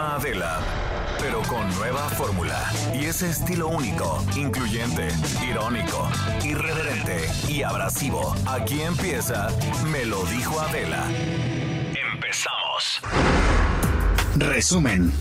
Adela, pero con nueva fórmula y ese estilo único, incluyente, irónico, irreverente y abrasivo. Aquí empieza Me lo dijo Adela. Empezamos. Resumen.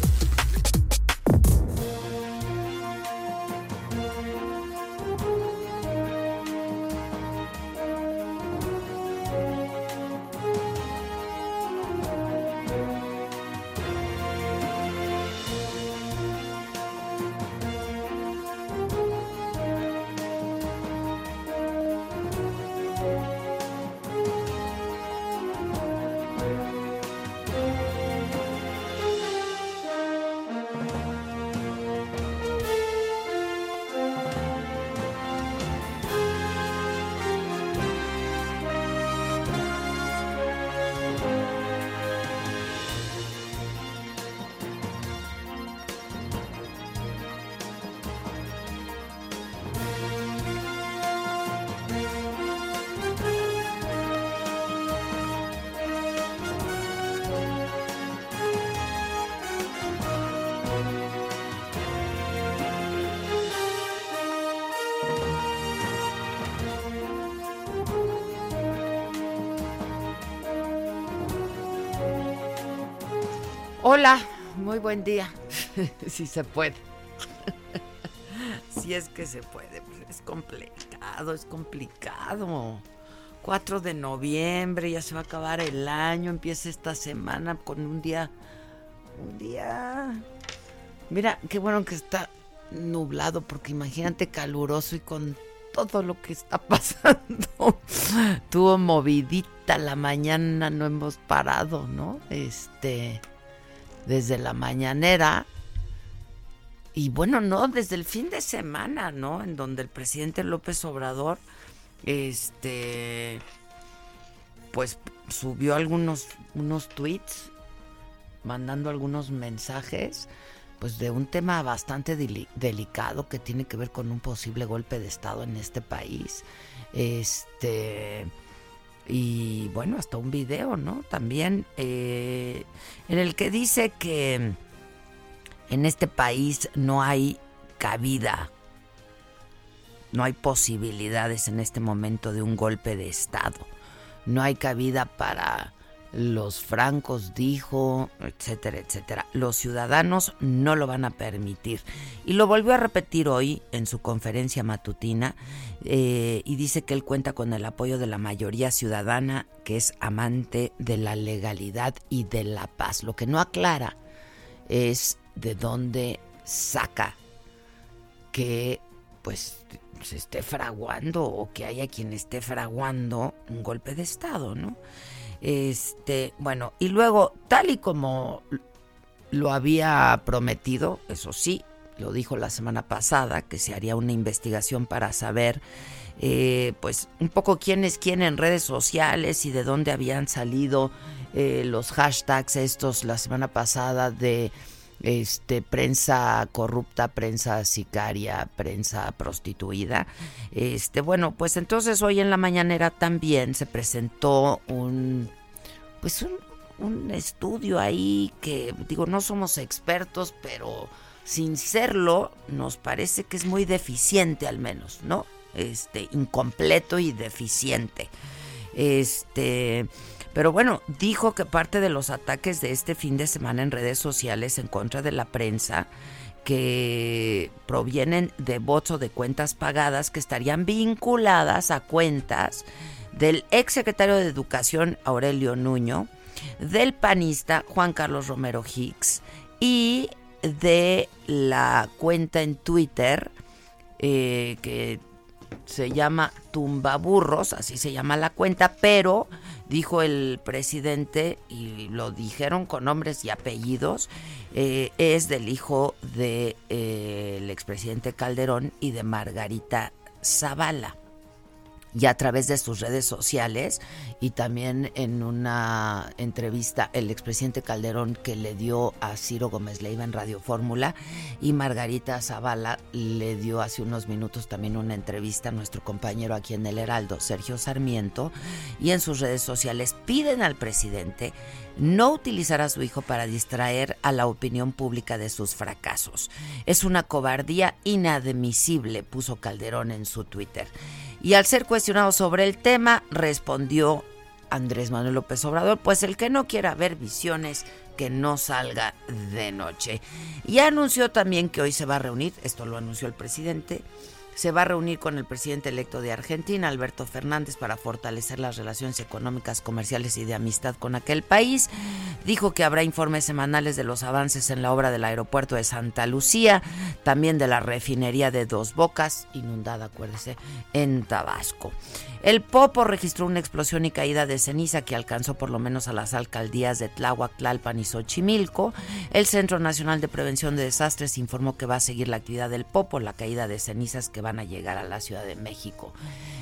Muy buen día. si se puede. si es que se puede. pues, Es complicado, es complicado. 4 de noviembre, ya se va a acabar el año, empieza esta semana con un día, un día... Mira, qué bueno que está nublado, porque imagínate caluroso y con todo lo que está pasando. Tuvo movidita la mañana, no hemos parado, ¿no? Este desde la mañanera y bueno, no, desde el fin de semana, ¿no? En donde el presidente López Obrador, este, pues subió algunos unos tweets, mandando algunos mensajes, pues de un tema bastante deli- delicado que tiene que ver con un posible golpe de Estado en este país. Este, y bueno, hasta un video, ¿no? También eh, en el que dice que en este país no hay cabida, no hay posibilidades en este momento de un golpe de Estado, no hay cabida para los francos, dijo, etcétera, etcétera. Los ciudadanos no lo van a permitir. Y lo volvió a repetir hoy en su conferencia matutina eh, y dice que él cuenta con el apoyo de la mayoría ciudadana que es amante de la legalidad y de la paz. Lo que no aclara es de dónde saca que pues se esté fraguando o que haya quien esté fraguando un golpe de Estado, ¿no? Este, bueno, y luego, tal y como lo había prometido, eso sí, lo dijo la semana pasada, que se haría una investigación para saber, eh, pues, un poco quién es quién en redes sociales y de dónde habían salido eh, los hashtags estos la semana pasada de este prensa corrupta, prensa sicaria, prensa prostituida. Este, bueno, pues entonces hoy en la mañanera también se presentó un pues un, un estudio ahí que digo, no somos expertos, pero sin serlo nos parece que es muy deficiente al menos, ¿no? Este, incompleto y deficiente. Este, pero bueno, dijo que parte de los ataques de este fin de semana en redes sociales en contra de la prensa que provienen de bots o de cuentas pagadas que estarían vinculadas a cuentas del ex secretario de Educación Aurelio Nuño, del panista Juan Carlos Romero Hicks y de la cuenta en Twitter eh, que se llama Tumbaburros, así se llama la cuenta, pero dijo el presidente, y lo dijeron con nombres y apellidos, eh, es del hijo del de, eh, expresidente Calderón y de Margarita Zavala y a través de sus redes sociales y también en una entrevista el expresidente Calderón que le dio a Ciro Gómez Leiva en Radio Fórmula y Margarita Zavala le dio hace unos minutos también una entrevista a nuestro compañero aquí en el Heraldo, Sergio Sarmiento, y en sus redes sociales piden al presidente no utilizar a su hijo para distraer a la opinión pública de sus fracasos. Es una cobardía inadmisible, puso Calderón en su Twitter. Y al ser cuestionado sobre el tema, respondió Andrés Manuel López Obrador, pues el que no quiera ver visiones, que no salga de noche. Y anunció también que hoy se va a reunir, esto lo anunció el presidente, se va a reunir con el presidente electo de Argentina, Alberto Fernández, para fortalecer las relaciones económicas, comerciales y de amistad con aquel país. Dijo que habrá informes semanales de los avances en la obra del aeropuerto de Santa Lucía, también de la refinería de Dos Bocas, inundada, acuérdese, en Tabasco. El Popo registró una explosión y caída de ceniza que alcanzó por lo menos a las alcaldías de Tláhuac, Tlalpan y Xochimilco. El Centro Nacional de Prevención de Desastres informó que va a seguir la actividad del Popo, la caída de cenizas que van a llegar a la Ciudad de México.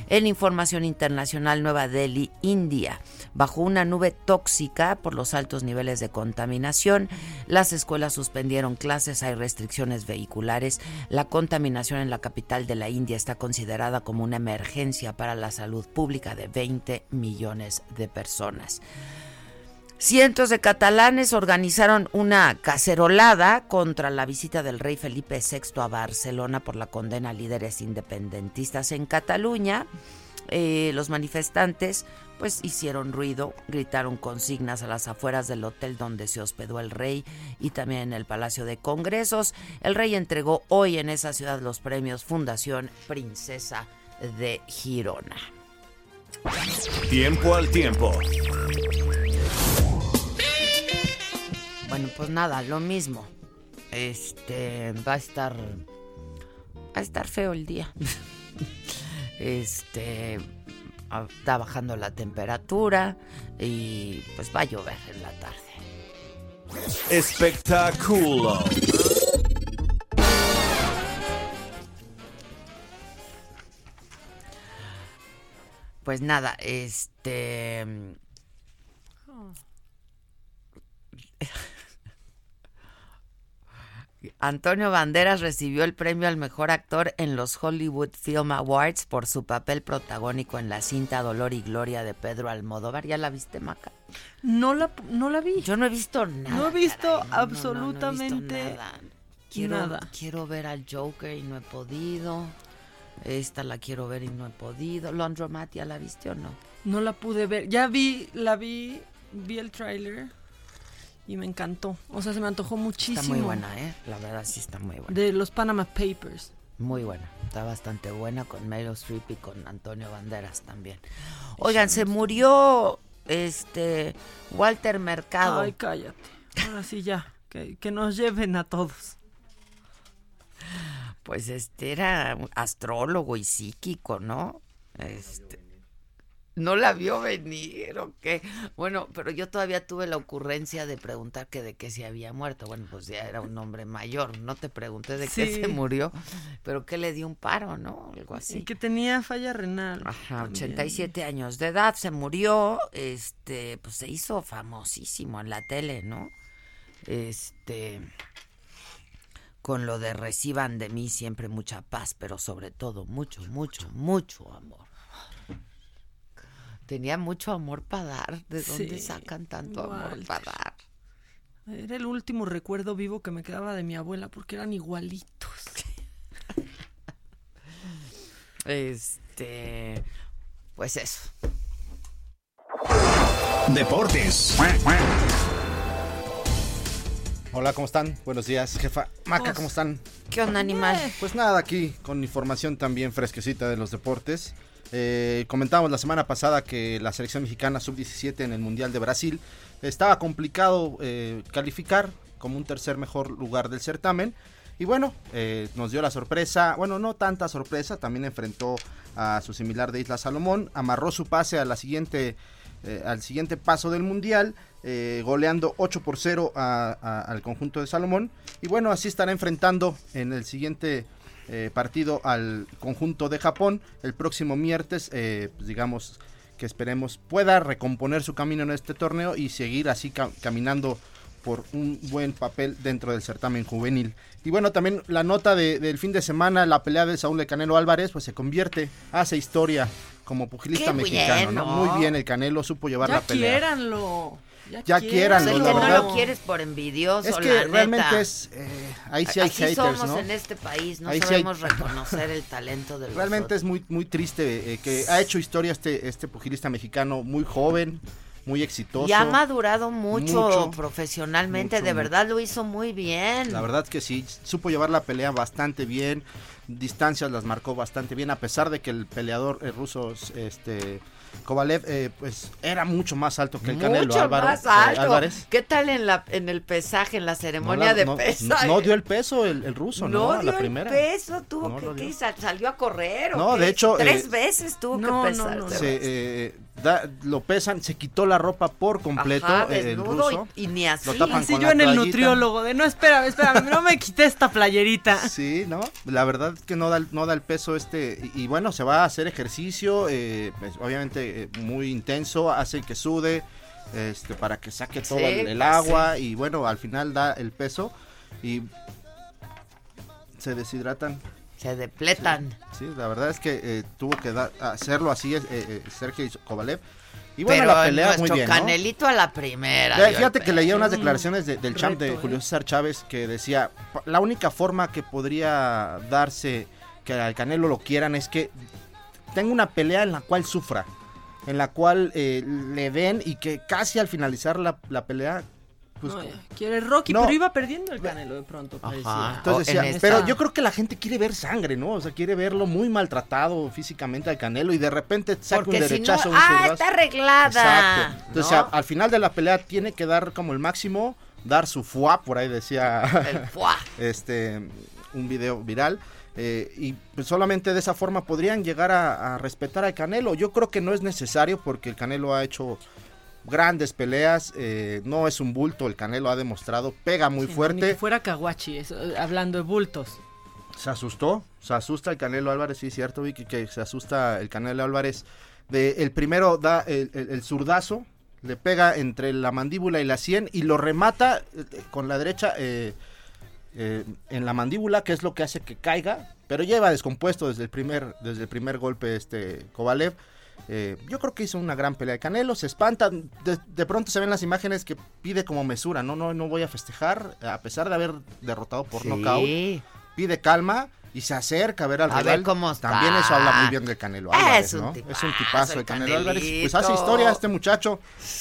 En información internacional, Nueva Delhi, India, bajo una nube tóxica por los altos niveles de contaminación, las escuelas suspendieron clases, hay restricciones vehiculares, la contaminación en la capital de la India está considerada como una emergencia para la salud pública de 20 millones de personas. Cientos de catalanes organizaron una cacerolada contra la visita del rey Felipe VI a Barcelona por la condena a líderes independentistas en Cataluña. Eh, los manifestantes pues hicieron ruido, gritaron consignas a las afueras del hotel donde se hospedó el rey y también en el Palacio de Congresos. El rey entregó hoy en esa ciudad los premios Fundación Princesa de Girona. Tiempo al tiempo. Bueno, pues nada, lo mismo. Este va a estar va a estar feo el día. Este está bajando la temperatura y pues va a llover en la tarde. Espectáculo. Pues nada, este Antonio Banderas recibió el premio al mejor actor en los Hollywood Film Awards por su papel protagónico en la cinta Dolor y Gloria de Pedro Almodóvar. ¿Ya la viste, Maca? No la, no la vi. Yo no he visto nada. No he visto absolutamente nada. Quiero, quiero ver al Joker y no he podido. Esta la quiero ver y no he podido. Laundromat, ¿ya la viste o no? No la pude ver. Ya vi, la vi, vi el tráiler y me encantó. O sea, se me antojó muchísimo. Está muy buena, ¿eh? La verdad sí está muy buena. De los Panama Papers. Muy buena, está bastante buena con Meryl Streep y con Antonio Banderas también. Oigan, se murió este Walter Mercado. Ay, cállate. Ahora sí ya, que, que nos lleven a todos. Pues este era astrólogo y psíquico, ¿no? Este, no la vio venir o qué. Bueno, pero yo todavía tuve la ocurrencia de preguntar que de qué se había muerto. Bueno, pues ya era un hombre mayor. No te pregunté de qué se murió, pero que le dio un paro, ¿no? Algo así. Y que tenía falla renal. Ajá, 87 años de edad, se murió, este, pues se hizo famosísimo en la tele, ¿no? Este con lo de reciban de mí siempre mucha paz, pero sobre todo mucho, mucho, mucho amor tenía mucho amor para dar. ¿De dónde sacan tanto amor para dar? Era el último recuerdo vivo que me quedaba de mi abuela porque eran igualitos. este, pues eso. Deportes. Hola, ¿cómo están? Buenos días, jefa. Maca, Pues, ¿cómo están? ¿Qué onda, animal? Pues nada, aquí con información también fresquecita de los deportes. Eh, comentábamos la semana pasada que la selección mexicana sub-17 en el Mundial de Brasil estaba complicado eh, calificar como un tercer mejor lugar del certamen Y bueno, eh, nos dio la sorpresa, bueno, no tanta sorpresa, también enfrentó a su similar de Isla Salomón, amarró su pase a la siguiente, al siguiente paso del Mundial, goleando 8 por 0 a- a- al conjunto de Salomón. Y bueno, así estará enfrentando en el siguiente eh, partido al conjunto de Japón el próximo miércoles, eh, pues digamos que esperemos pueda recomponer su camino en este torneo y seguir así ca- caminando por un buen papel dentro del certamen juvenil. Y bueno, también la nota de- del fin de semana, la pelea de Saúl de Canelo Álvarez, pues se convierte, hace historia como pugilista ¡Qué mexicano, ¿no? Muy bien, el Canelo supo llevar Ya la pelea. quiéranlo. Ya la que no verdad. lo quieres por envidioso, Es la que neta. realmente es, eh, ahí sí hay Así haters, somos ¿no? en este país, no Ahí sí hay- sabemos reconocer el talento del Realmente es muy muy triste eh, que ha hecho historia este este pugilista mexicano muy joven, muy exitoso. Y ha madurado mucho, Mucho, profesionalmente, mucho, de mucho. verdad lo hizo muy bien. La verdad que sí, supo llevar la pelea bastante bien, distancias las marcó bastante bien, a pesar de que el peleador eh, ruso, este, Kovalev, eh, pues era mucho más alto que el Canelo Mucho Álvaro- más eh, alto. Álvarez. ¿Qué tal en la en el pesaje, en la No, ceremonia la- de no, pesaje? no- no dio el peso el, el ruso, ¿no? No A dio la primera. el peso, tuvo No que, lo ¿qué dio. hizo? salió a correr. ¿o No, qué? de hecho, tres eh, veces tuvo no, que no, pesar. no, Se, eh, da- lo pesan, se quitó la ropa por completo Ajá, eh, el ruso. y, y ni así. Lo tapan Así con yo la en el nutriólogo, de no, espérame, espérame, no me quité esta playerita. Sí, ¿no? La verdad es que no da, el- no da el peso este. Y, y bueno, se va a hacer ejercicio, eh, pues, obviamente eh, muy intenso, hace que sude, este, para que saque todo Sí, el, el pues, agua. Y bueno, al final da el peso y se deshidratan. Se depletan. Sí, la verdad es que eh, tuvo que dar- hacerlo así eh, eh, Sergei Kovalev. Y bueno, Pero la pelea muy bien, ¿no? Canelito a la primera. Ya, fíjate que leía unas declaraciones de- del champ de ¿eh? Julio César Chávez que decía, "Pa- la única forma que podría darse que al Canelo lo quieran es que tenga una pelea en la cual sufra, en la cual eh, le den y que casi al finalizar la, la pelea, pues... No, quiere Rocky, No. pero iba perdiendo el Canelo de pronto. parecía. Entonces decía, esta- pero yo creo que la gente quiere ver sangre, ¿no? O sea, quiere verlo muy maltratado físicamente al Canelo y de repente saca Porque un si no, derechazo, un ah, está arreglada. Exacto. Entonces, al final de la pelea tiene que dar como el máximo, dar su fuá, por ahí decía El fuá. este un video viral. eh, y pues solamente de esa forma podrían llegar a, a respetar al Canelo. Yo creo que no es necesario porque el Canelo ha hecho grandes peleas, eh, no es un bulto, el Canelo ha demostrado, pega muy Sí, Ni fuerte. que fuera Kawachi, eh, hablando de bultos. Se asustó, se asusta el Canelo Álvarez, sí, cierto, Vicky, que se asusta el Canelo Álvarez. De, el primero da el, el- el zurdazo, le pega entre la mandíbula y la sien y lo remata eh, con la derecha eh, eh, en la mandíbula, que es lo que hace que caiga, pero lleva descompuesto desde el primer, desde el primer golpe este Kovalev. Eh, yo creo que hizo una gran pelea de Canelo, se espanta, de, de pronto se ven las imágenes que pide como mesura, no, no, no voy a festejar, a pesar de haber derrotado por nocaut Sí. pide calma y se acerca a ver al A ver rival. cómo está. También eso habla muy bien del Canelo Es Álvarez, un ¿no? tipazo, es un tipazo el Canelo Álvarez. Pues hace historia este muchacho.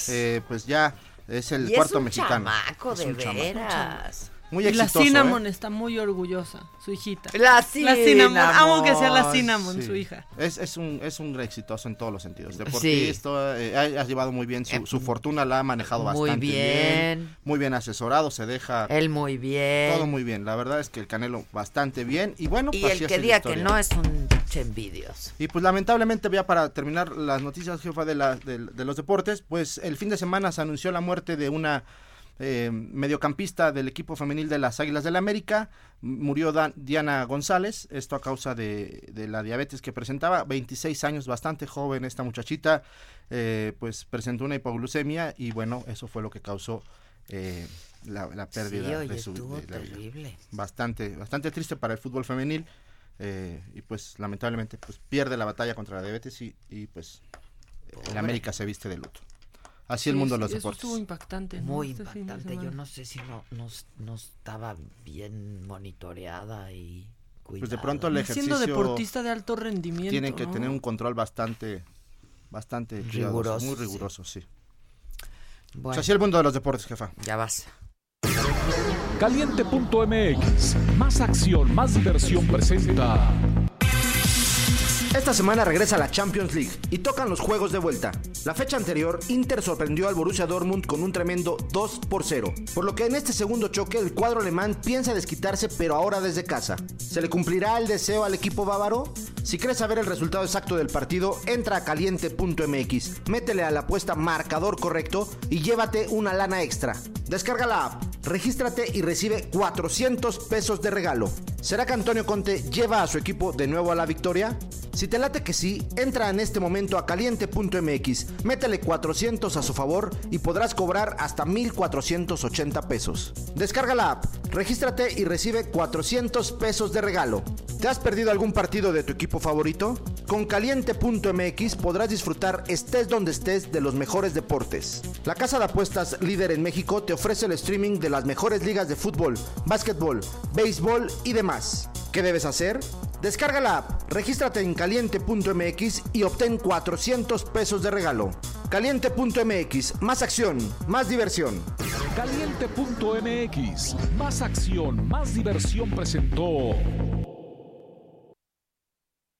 eh, pues ya es el y cuarto es un mexicano. chamaco, Es de un chamaco. Muy y la. Cinnamon ¿eh? está muy orgullosa, su hijita. La La Cinnamon, amo que sea la Cinnamon. Sí. su hija. Es, es un es un exitoso en todos los sentidos. Deportista, eh, ha, ha llevado muy bien su, Eh, su fortuna, la ha manejado Muy bastante bien. Muy bien asesorado, se deja Él muy bien. todo muy bien. La verdad es que el Canelo bastante bien. Y bueno, y pues el que la diga que no es un che envidioso. Y pues lamentablemente, ya para terminar las noticias, jefa de, la- de- de los deportes, pues el fin de semana se anunció la muerte de una eh, mediocampista del equipo femenil de las Águilas del la América. Murió Dan- Diana González, esto a causa de, de la diabetes que presentaba, 26 años, bastante joven esta muchachita, eh, pues presentó una hipoglucemia y bueno, eso fue lo que causó eh, la, la pérdida sí, oye, de su de la vida terrible. bastante, bastante triste para el fútbol femenil. eh, y pues lamentablemente pues pierde la batalla contra la diabetes y, y, pues el Pobre. América se viste de luto. Así el Sí, mundo de los eso deportes. estuvo impactante. ¿no? Muy Este impactante. Yo no sé si no, no, no estaba bien monitoreada y cuidada. Pues de pronto el Y Siendo ejercicio deportista de alto rendimiento. tienen que ¿no? tener un control bastante bastante cuidadoso, Riguroso, muy sí. riguroso, sí. Bueno, Pues así el mundo de los deportes, jefa. ya vas. Caliente.mx. Más acción, más diversión presenta. Esta semana regresa la Champions League y tocan los juegos de vuelta. La fecha anterior, Inter sorprendió al Borussia Dortmund con un tremendo 2 por 0, por lo que en este segundo choque el cuadro alemán piensa desquitarse pero ahora desde casa. ¿Se le cumplirá el deseo al equipo bávaro? Si quieres saber el resultado exacto del partido, entra a caliente.mx, métele a la apuesta marcador correcto y llévate una lana extra. Descarga la app, regístrate y recibe 400 pesos de regalo. ¿Será que Antonio Conte lleva a su equipo de nuevo a la victoria? Si te late que sí, entra en este momento a caliente.mx, métele 400 a su favor y podrás cobrar hasta 1480 pesos. Descarga la app, regístrate y recibe 400 pesos de regalo. ¿Te has perdido algún partido de tu equipo favorito? Con caliente.mx podrás disfrutar estés donde estés de los mejores deportes. La casa de apuestas líder en México te ofrece el streaming de las mejores ligas de fútbol, básquetbol, béisbol y demás. ¿Qué debes hacer? Descarga la app, regístrate en caliente.mx y obtén 400 pesos de regalo. Caliente.mx, más acción, más diversión. Caliente.mx, más acción, más diversión presentó.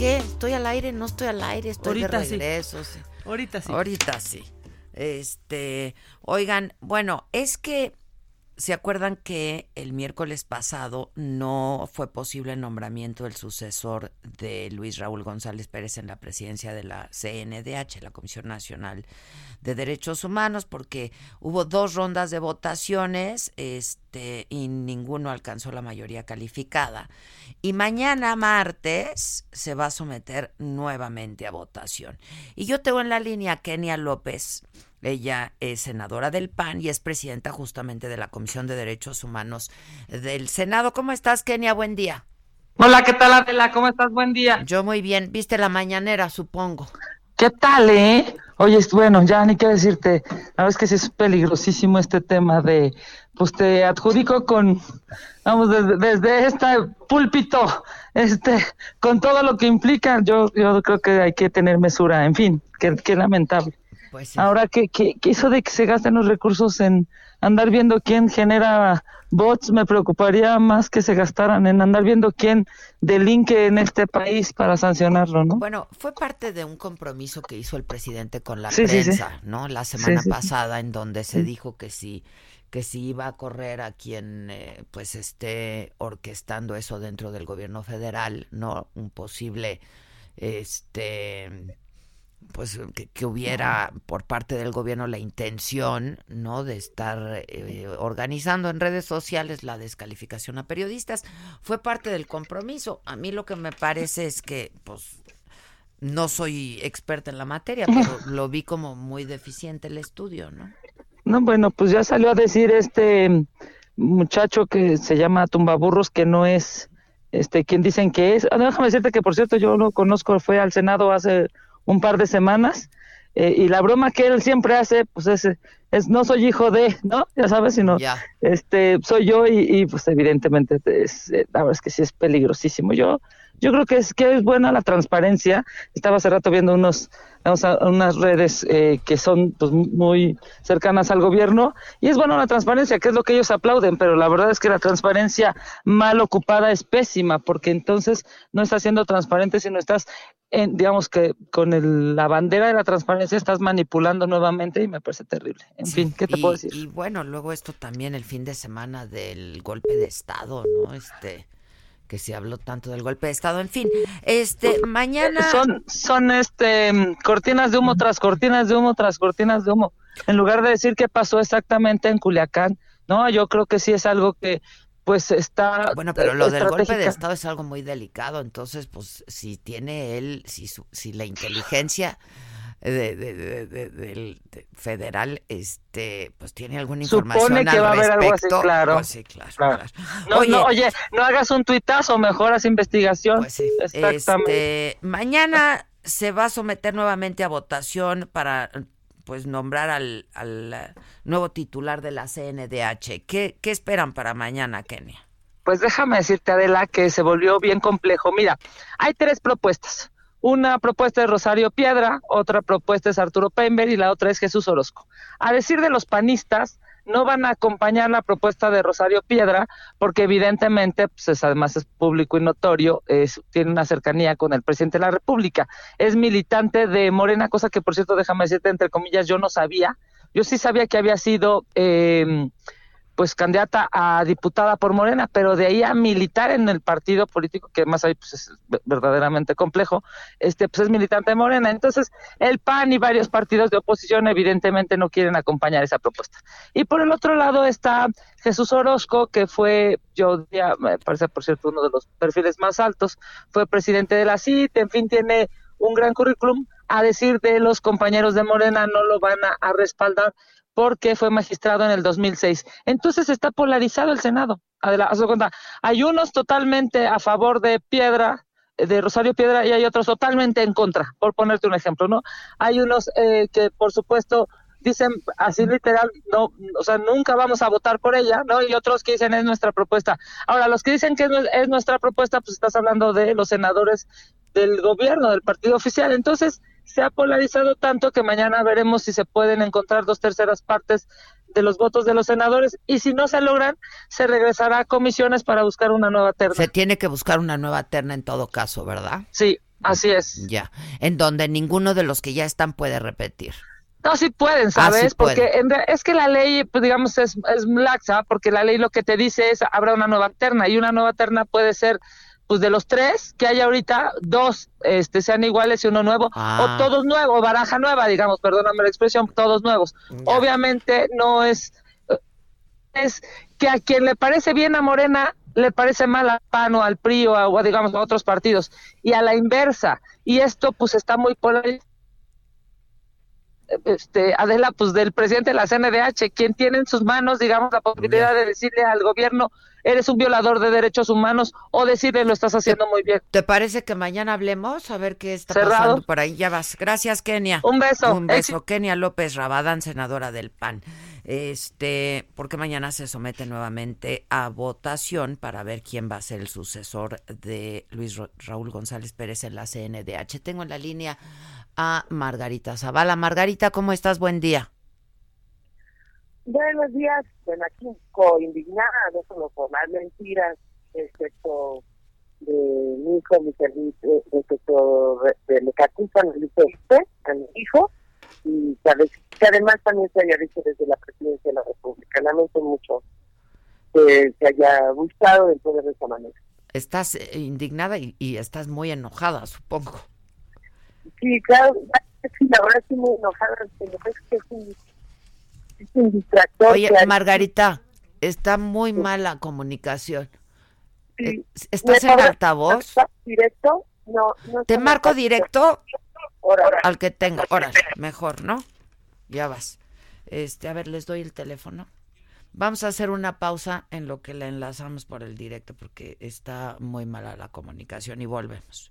¿Qué? ¿Estoy al aire? No estoy al aire, estoy Ahorita de regreso. sí. Ahorita sí. Ahorita sí. Este, oigan, bueno, es que se acuerdan que el miércoles pasado no fue posible el nombramiento del sucesor de Luis Raúl González Pérez en la presidencia de la CNDH, la Comisión Nacional de Derechos Humanos, porque hubo dos rondas de votaciones, este, y ninguno alcanzó la mayoría calificada. Y mañana martes se va a someter nuevamente a votación. Y yo tengo en la línea a Kenia López. Ella es senadora del PAN y es presidenta justamente de la Comisión de Derechos Humanos del Senado. ¿Cómo estás, Kenia? Buen día. Hola, ¿qué tal Adela? ¿Cómo estás? Buen día. Yo muy bien. ¿Viste la mañanera, supongo? ¿Qué tal, eh? Oye, es- bueno, ya ni qué decirte. La verdad es que sí es peligrosísimo este tema de, pues te adjudico con, vamos, desde, desde este púlpito, este, con todo lo que implica, yo, yo creo que hay que tener mesura. En fin, qué, qué lamentable. Pues sí. Ahora, ¿qué, qué, qué eso de que se gasten los recursos en andar viendo quién genera bots? Me preocuparía más que se gastaran en andar viendo quién delinque en este país para sancionarlo, ¿no? Bueno, fue parte de un compromiso que hizo el presidente con la Sí, sí, sí. prensa, ¿no? La semana pasada, en donde se dijo que sí, que sí iba a correr a quien eh, pues esté orquestando eso dentro del gobierno federal, ¿no? Un posible, este, pues que, que hubiera por parte del gobierno la intención, ¿no? De estar eh, organizando en redes sociales la descalificación a periodistas. Fue parte del compromiso. A mí lo que me parece es que, pues, no soy experta en la materia, pero lo vi como muy deficiente el estudio, ¿no? No, bueno, pues ya salió a decir este muchacho que se llama Tumbaburros que no es este quien dicen que es. Ah, déjame decirte que por cierto yo lo conozco, fue al Senado hace un par de semanas eh, y la broma que él siempre hace, pues es, es no soy hijo de, ¿no? Ya sabes, sino este soy yo y, y, pues evidentemente es, eh, la verdad es que sí es peligrosísimo. Yo yo creo que es que es buena la transparencia. Estaba hace rato viendo unos vamos a- unas redes eh, que son pues muy cercanas al gobierno y es buena la transparencia, que es lo que ellos aplauden, pero la verdad es que la transparencia mal ocupada es pésima, porque entonces no estás siendo transparente, sino estás en, digamos que con el- la bandera de la transparencia estás manipulando nuevamente y me parece terrible. En fin, ¿qué te y, puedo decir? Y bueno, luego esto también el fin de semana del golpe de Estado, ¿no? Este, que se habló tanto del golpe de Estado. En fin, este, mañana... Son, son este cortinas de humo tras cortinas de humo tras cortinas de humo. En lugar de decir qué pasó exactamente en Culiacán, no, yo creo que sí es algo que pues está bueno pero lo del golpe de estado es algo muy delicado entonces pues si tiene él si su- si la inteligencia de, de- de- de- del de- federal este pues tiene alguna información Supone que al va a haber algo así, respecto claro. pues sí claro, Claro. claro. No, oye, no, oye, no hagas un tuitazo, mejor haz investigación. pues sí, Exactamente. este, mañana se va a someter nuevamente a votación para pues nombrar al, al nuevo titular de la CNDH. ¿Qué, qué esperan para mañana, Kenia? Pues déjame decirte, Adela, que se volvió bien complejo. Mira, hay tres propuestas. Una propuesta es Rosario Piedra, otra propuesta es Arturo Pember y la otra es Jesús Orozco. A decir de los panistas, no van a acompañar la propuesta de Rosario Piedra porque evidentemente, pues es- además es público y notorio, es- tiene una cercanía con el presidente de la República. Es militante de Morena, cosa que por cierto, déjame decirte, entre comillas, yo no sabía. Yo sí sabía que había sido... eh, pues candidata a diputada por Morena, pero de ahí a militar en el partido político, que más ahí pues, es ve- verdaderamente complejo, este pues es militante de Morena. Entonces, el PAN y varios partidos de oposición evidentemente no quieren acompañar esa propuesta. Y por el otro lado está Jesús Orozco, que fue, yo diría, me parece por cierto uno de los perfiles más altos, fue presidente de la CIT, en fin, tiene un gran currículum. A decir de los compañeros de Morena, no lo van a respaldar porque fue magistrado en el 2006. Entonces está polarizado el Senado. Adela, haz de cuenta, hay unos totalmente a favor de Piedra, de Rosario Piedra, y hay otros totalmente en contra, por ponerte un ejemplo, ¿no? Hay unos eh, que, por supuesto, dicen así literal, no, o sea, nunca vamos a votar por ella, ¿no? Y otros que dicen es nuestra propuesta. Ahora, los que dicen que es nuestra propuesta, pues estás hablando de los senadores del gobierno, del partido oficial. Entonces, se ha polarizado tanto que mañana veremos si se pueden encontrar dos terceras partes de los votos de los senadores y si no se logran, se regresará a comisiones para buscar una nueva terna. Se tiene que buscar una nueva terna en todo caso, ¿verdad? Sí, así es. Ya, en donde ninguno de los que ya están puede repetir. No, sí pueden, Ah, ¿sabes? pueden. porque en es que la ley, pues digamos, es, es laxa, porque la ley lo que te dice es habrá una nueva terna y una nueva terna puede ser, pues de los tres que hay ahorita, dos este, sean iguales y uno nuevo, Ah. o todos nuevos, o baraja nueva, digamos, perdóname la expresión, todos nuevos. Obviamente no es, es que a quien le parece bien a Morena le parece mal a PAN o al PRI o, a, o a, digamos a otros partidos y a la inversa y esto pues está muy polarizado este, Adela, pues del presidente de la CNDH, quien tiene en sus manos, digamos, la posibilidad de decirle al gobierno, eres un violador de derechos humanos, o decirle, lo estás haciendo muy bien. ¿Te parece que mañana hablemos? A ver qué está Cerrado. pasando por ahí. Ya vas. Gracias, Kenia. Un beso. Un beso. Kenia López Rabadán, senadora del PAN. Este, porque mañana se somete nuevamente a votación para ver quién va a ser el sucesor de Luis Ra- Raúl González Pérez en la CNDH. Tengo en la línea a Margarita Zavala. Margarita, ¿cómo estás? Buen día. Buenos días, bueno, aquí indignada, no solo por las mentiras respecto de mi hijo, mi servicio, respecto de, lo que acusan a mi hijo, y que además también se haya dicho desde la presidencia de la República. Lamento mucho que se haya buscado el poder de esa manera. Estás eh, indignada y, y estás muy enojada, supongo. Sí, claro, la verdad estoy muy enojada, pero es que es un, es un distractor. Oye, Margarita, está muy mala comunicación. Sí. Eh, ¿Estás ¿Me en altavoz? directo? No, no Te marco directo Ahora, al que tengo. Órale, mejor, ¿no? Ya vas. Este, a ver, les doy el teléfono. Vamos a hacer una pausa en lo que la enlazamos por el directo porque está muy mala la comunicación y volvemos.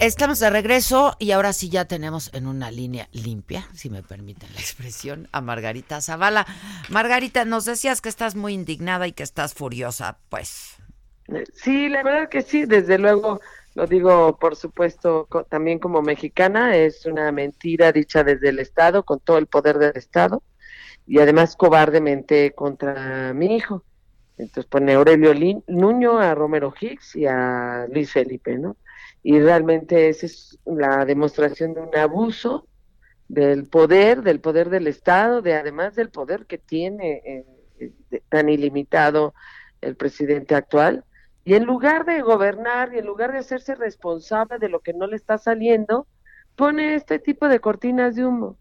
Estamos de regreso y ahora sí ya tenemos en una línea limpia, si me permiten la expresión, a Margarita Zavala. Margarita, nos decías que estás muy indignada y que estás furiosa, pues. Sí, la verdad que sí, desde luego lo digo, por supuesto, también como mexicana, es una mentira dicha desde el Estado, con todo el poder del Estado, y además cobardemente contra mi hijo. Entonces pone Aurelio Lin, Nuño a Romero Hicks y a Luis Felipe, ¿no? Y realmente esa es la demostración de un abuso del poder, del poder del Estado, de además del poder que tiene eh, tan ilimitado el presidente actual. Y en lugar de gobernar y en lugar de hacerse responsable de lo que no le está saliendo, pone este tipo de cortinas de humo.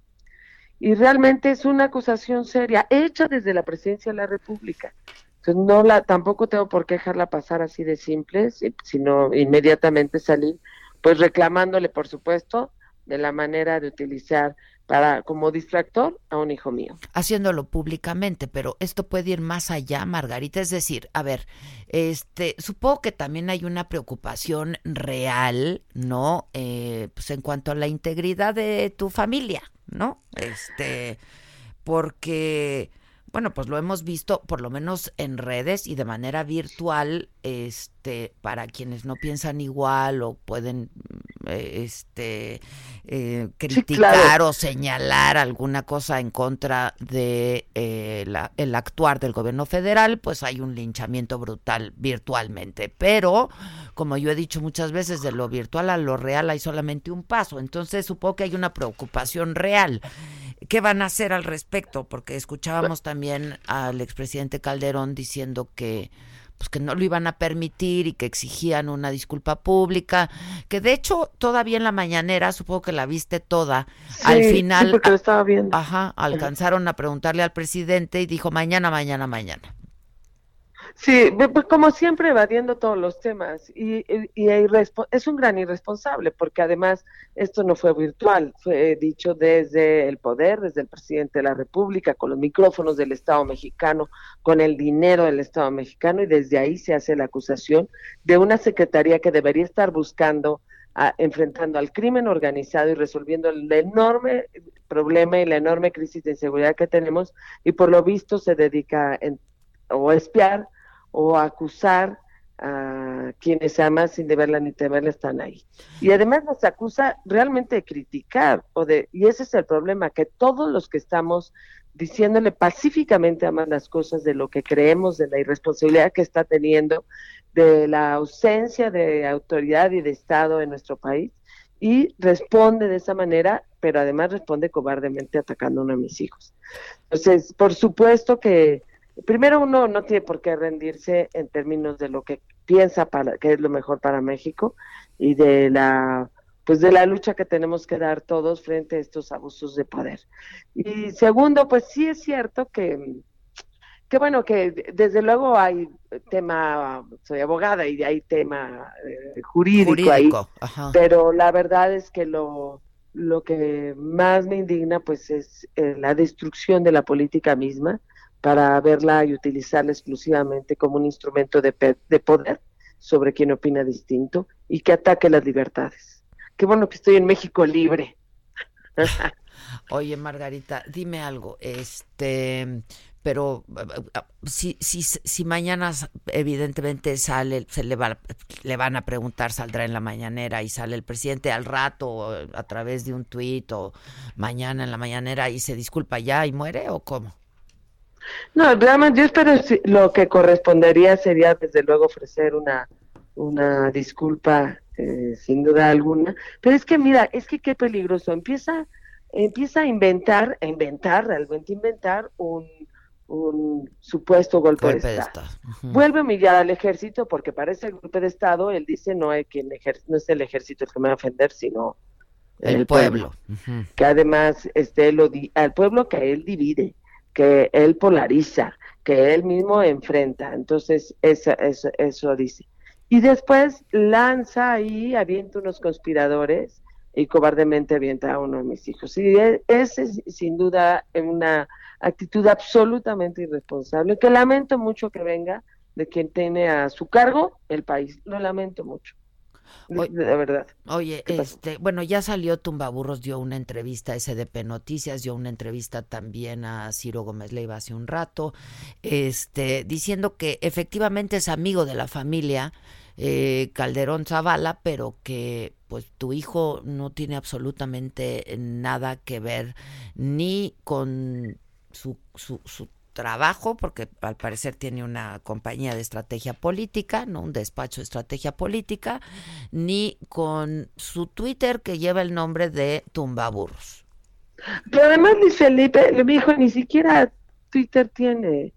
Y realmente es una acusación seria, hecha desde la presidencia de la República. Entonces no la, tampoco tengo por qué dejarla pasar así de simple, sino inmediatamente salir, pues reclamándole, por supuesto, de la manera de utilizar para como distractor a un hijo mío. Haciéndolo públicamente, pero esto puede ir más allá, Margarita. Es decir, a ver, este, supongo que también hay una preocupación real, ¿no? Eh, pues en cuanto a la integridad de tu familia, ¿no? Este, porque bueno, pues lo hemos visto por lo menos en redes y de manera virtual, este, para quienes no piensan igual o pueden, eh, este, eh, criticar o señalar alguna cosa en contra de eh, el actuar del gobierno federal, pues hay un linchamiento brutal virtualmente. Pero, como yo he dicho muchas veces, de lo virtual a lo real hay solamente un paso. Entonces, supongo que hay una preocupación real. ¿Qué van a hacer al respecto? Porque escuchábamos también al expresidente Calderón diciendo que pues que no lo iban a permitir y que exigían una disculpa pública, que de hecho todavía en la mañanera, supongo que la viste toda, al final sí, porque lo estaba viendo. Ajá, alcanzaron a preguntarle al presidente y dijo mañana, mañana, mañana. Sí, pues como siempre evadiendo todos los temas y, y, es un gran irresponsable porque además esto no fue virtual, fue dicho desde el poder, desde el presidente de la República, con los micrófonos del Estado mexicano, con el dinero del Estado mexicano y desde ahí se hace la acusación de una secretaría que debería estar buscando, enfrentando al crimen organizado y resolviendo el enorme problema y la enorme crisis de inseguridad que tenemos y por lo visto se dedica en, o a espiar o acusar a quienes además sin deberla ni temerla están ahí. Y además nos acusa realmente de criticar, o de, y ese es el problema, que todos los que estamos diciéndole pacíficamente a las cosas de lo que creemos, de la irresponsabilidad que está teniendo, de la ausencia de autoridad y de Estado en nuestro país, y responde de esa manera, pero además responde cobardemente atacando a uno de mis hijos. Entonces, por supuesto que primero uno no tiene por qué rendirse en términos de lo que piensa para que es lo mejor para México y de la pues de la lucha que tenemos que dar todos frente a estos abusos de poder. Y segundo, pues sí es cierto que que bueno que desde luego hay tema soy abogada y hay tema eh, jurídico, ahí, pero la verdad es que lo lo que más me indigna pues es eh, la destrucción de la política misma para verla y utilizarla exclusivamente como un instrumento de, de poder sobre quien opina distinto y que ataque las libertades. Qué bueno que estoy en México libre. Oye, Margarita, dime algo, este, pero si, si, si mañana evidentemente sale, se le, va, le van a preguntar, saldrá en la mañanera y sale el presidente al rato a través de un tuit o mañana en la mañanera y se disculpa ya y muere o cómo? No, realmente yo espero lo que correspondería sería desde luego ofrecer una, una disculpa eh, sin duda alguna, pero es que mira, es que qué peligroso, empieza, empieza a inventar, a inventar, realmente inventar un, un supuesto golpe, de Estado. Vuelve a humillar al ejército porque parece el golpe de Estado, él dice no, hay que no es el ejército el que me va a ofender, sino el, pueblo. Que además este, lo al pueblo que él divide que él polariza, que él mismo enfrenta. Entonces, eso, eso, eso dice. Y después lanza ahí, avienta unos conspiradores y cobardemente avienta a uno de mis hijos. Y e, ese es sin duda una actitud absolutamente irresponsable, que lamento mucho que venga de quien tiene a su cargo el país. Lo lamento mucho de verdad. Oye, este, bueno, ya salió Tumbaburros, dio una entrevista a SDP Noticias, dio una entrevista también a Ciro Gómez Leiva hace un rato, este, diciendo que efectivamente es amigo de la familia eh, Calderón Zavala, pero que pues tu hijo no tiene absolutamente nada que ver ni con su, su, su trabajo, porque al parecer tiene una compañía de estrategia política, no un despacho de estrategia política, ni con su Twitter que lleva el nombre de Tumbaburros. Pero además Luis Felipe, mi hijo ni siquiera Twitter tiene.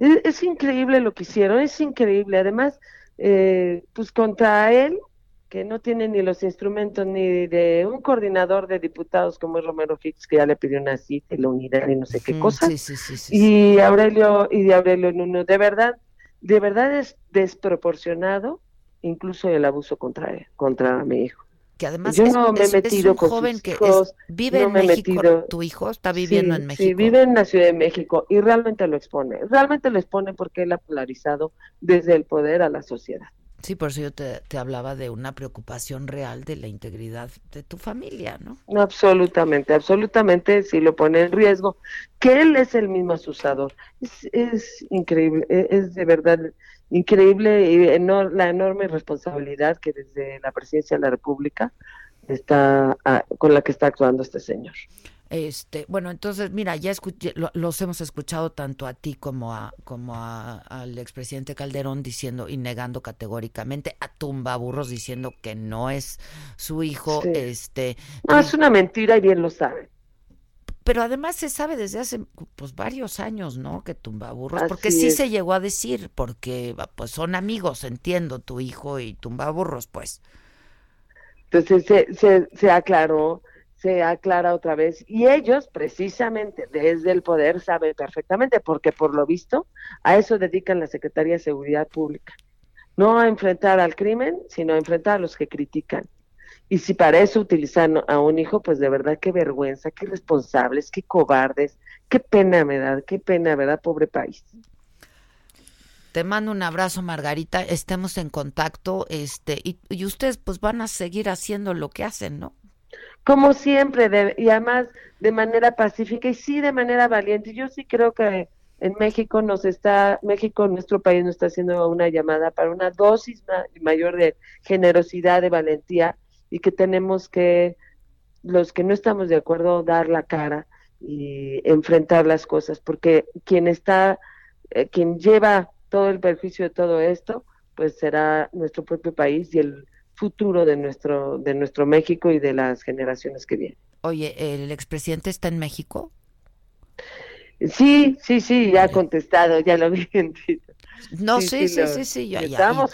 Es, es increíble lo que hicieron, es increíble. Además, eh, pues contra él que no tiene ni los instrumentos ni de un coordinador de diputados como es Romero Hicks, que ya le pidió una cita y la unidad y no sé qué cosa. y Aurelio, y de Aurelio Nuno, de verdad, de verdad es desproporcionado incluso el abuso contra contra mi hijo. Que además Yo es, no me he es- es metido un con joven que es- vive no en me México. metido. Tu hijo está viviendo Sí, en Sí, México. vive en la Ciudad de México y realmente lo expone. Realmente lo expone porque él ha polarizado desde el poder a la sociedad. Sí, por eso yo te, te hablaba de una preocupación real de la integridad de tu familia, ¿no? Absolutamente, absolutamente, si lo pone en riesgo, que él es el mismo asusador. Es, es increíble, e- es de verdad increíble y eno- la enorme responsabilidad que desde la presidencia de la República está ah, con la que está actuando este señor. Este, bueno, entonces, mira, ya escuché, lo- los hemos escuchado tanto a ti como a como a- al expresidente Calderón diciendo y negando categóricamente a Tumbaburros diciendo que no es su hijo, Sí. este, No, es una mentira y bien lo saben. pero además se sabe desde hace pues varios años, ¿no? Que Tumbaburros, porque Así sí es. se llegó a decir, porque pues son amigos, entiendo, tu hijo y Tumbaburros, pues. Entonces se, se, se aclaró, se aclara otra vez y ellos precisamente desde el poder saben perfectamente porque por lo visto a eso dedican la Secretaría de Seguridad Pública. No a enfrentar al crimen, sino a enfrentar a los que critican. Y si para eso utilizan a un hijo, pues de verdad qué vergüenza, qué irresponsables, qué cobardes, qué pena me da, qué pena, ¿verdad? Pobre país. Te mando un abrazo, Margarita. Estemos en contacto, este, y, y ustedes pues van a seguir haciendo lo que hacen, ¿no? Como siempre, de- y además de manera pacífica y sí de manera valiente. Yo sí creo que en México nos está, México, nuestro país, nos está haciendo una llamada para una dosis ma- mayor de generosidad, de valentía, y que tenemos que, los que no estamos de acuerdo, dar la cara y enfrentar las cosas, porque quien está, eh, quien lleva todo el perjuicio de todo esto, pues será nuestro propio país y el futuro de nuestro de nuestro México y de las generaciones que vienen. Oye, ¿el expresidente está en México? Sí, sí, sí, ya ha contestado, ya lo vi en. No, sí, sí, sí, sí,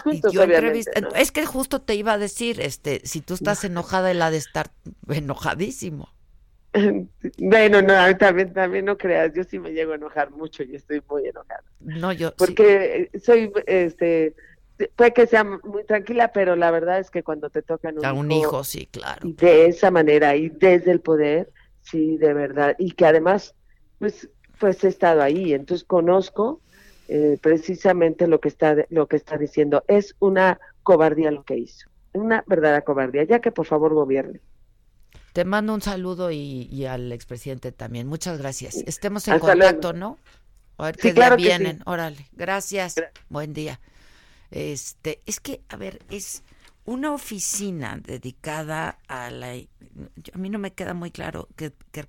juntos, yo entrevist- ¿no? Es que justo te iba a decir, este, si tú estás enojada, él ha de estar enojadísimo. Bueno, no, también, también no creas, yo sí me llego a enojar mucho y estoy muy enojada. No, yo. Porque soy, este, puede que sea muy tranquila, pero la verdad es que cuando te tocan un, A un hijo, sí, claro. de esa manera y desde el poder, sí, de verdad, y que además, pues, pues he estado ahí, entonces conozco eh, precisamente lo que está lo que está diciendo. Es una cobardía lo que hizo, una verdadera cobardía, ya que por favor gobierne. Te mando un saludo y, y al expresidente también. Muchas gracias. Estemos en Hasta contacto, luego. ¿no? A ver Sí, qué día sí. vienen. Órale. Gracias. Buen día. Este, es que, a ver, es una oficina dedicada a la... A mí no me queda muy claro que, que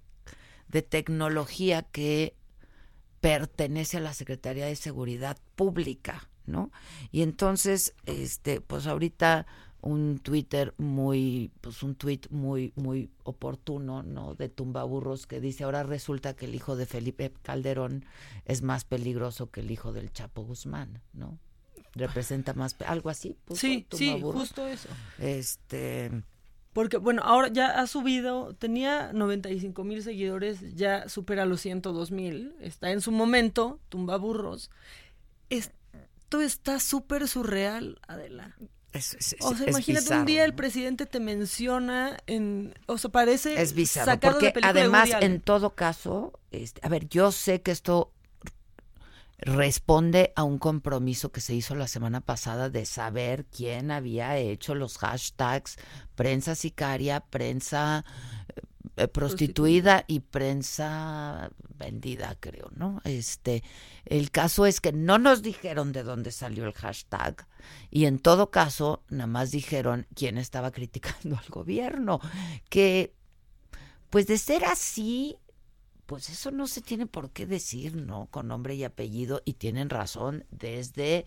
de tecnología que pertenece a la Secretaría de Seguridad Pública, ¿no? Y entonces, este, pues ahorita un Twitter muy, pues un tweet muy, muy oportuno, ¿no? De tumbaburros que dice, ahora resulta que el hijo de Felipe Calderón es más peligroso que el hijo del Chapo Guzmán, ¿no? Representa más, algo así. puso Sí, sí, justo eso. Este, Porque, bueno, ahora ya ha subido, tenía 95 mil seguidores, ya supera los 102 mil, está en su momento, tumba burros. Esto está súper surreal, Adela. es, es- O sea, es imagínate bizarro, un día el presidente te menciona en, o sea, parece Es bizarro, sacado porque película de además, en todo caso, este, a ver, yo sé que esto responde a un compromiso que se hizo la semana pasada de saber quién había hecho los hashtags prensa sicaria, prensa eh, prostituida y prensa vendida, creo, ¿no? Este, el caso es que no nos dijeron de dónde salió el hashtag y en todo caso nada más dijeron quién estaba criticando al gobierno, que pues de ser así, pues eso no se tiene por qué decir, ¿no? Con nombre y apellido, y tienen razón desde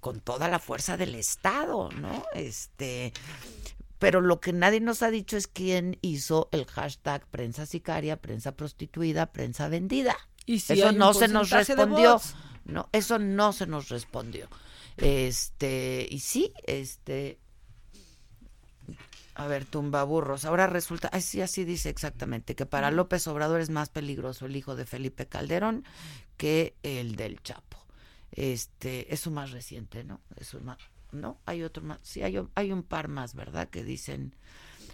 con toda la fuerza del Estado, ¿no? Este, pero lo que nadie nos ha dicho es quién hizo el hashtag prensa sicaria, prensa prostituida, prensa vendida. ¿Y si eso no se nos respondió. No, eso no se nos respondió. Este, y sí, este a ver, tumbaburros. Ahora resulta, así así dice exactamente, que para López Obrador es más peligroso el hijo de Felipe Calderón que el del Chapo. Este, es un más reciente, ¿no? Es un más, ¿no? Hay otro más, sí, hay, hay un par más, ¿verdad? Que dicen,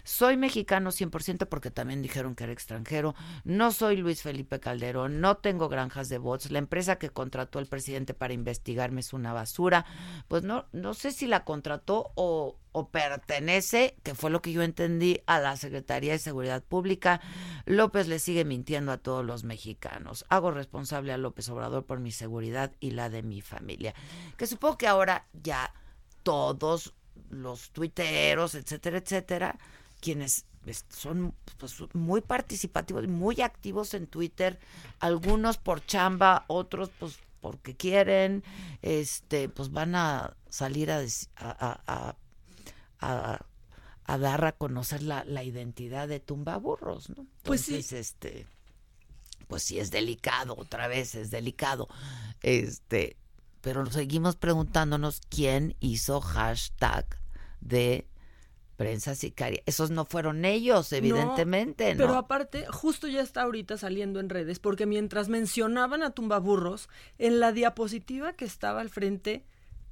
soy mexicano 100% porque también dijeron que era extranjero. No soy Luis Felipe Calderón, no tengo granjas de bots. La empresa que contrató al presidente para investigarme es una basura. Pues no, no sé si la contrató o, o pertenece, que fue lo que yo entendí, a la Secretaría de Seguridad Pública. López le sigue mintiendo a todos los mexicanos. Hago responsable a López Obrador por mi seguridad y la de mi familia. Que supongo que ahora ya todos los tuiteros, etcétera, etcétera, quienes es- son pues, muy participativos, muy activos en Twitter, algunos por chamba, otros pues porque quieren, este, pues van a salir a, dar a conocer la, la identidad de tumbaburros, ¿no? Pues sí. Entonces, este, pues sí es delicado, otra vez es delicado. Este, pero seguimos preguntándonos quién hizo hashtag de prensa sicaria. Esos no fueron ellos, evidentemente, ¿no? Pero aparte, justo ya está ahorita saliendo en redes, porque mientras mencionaban a Tumbaburros, en la diapositiva que estaba al frente,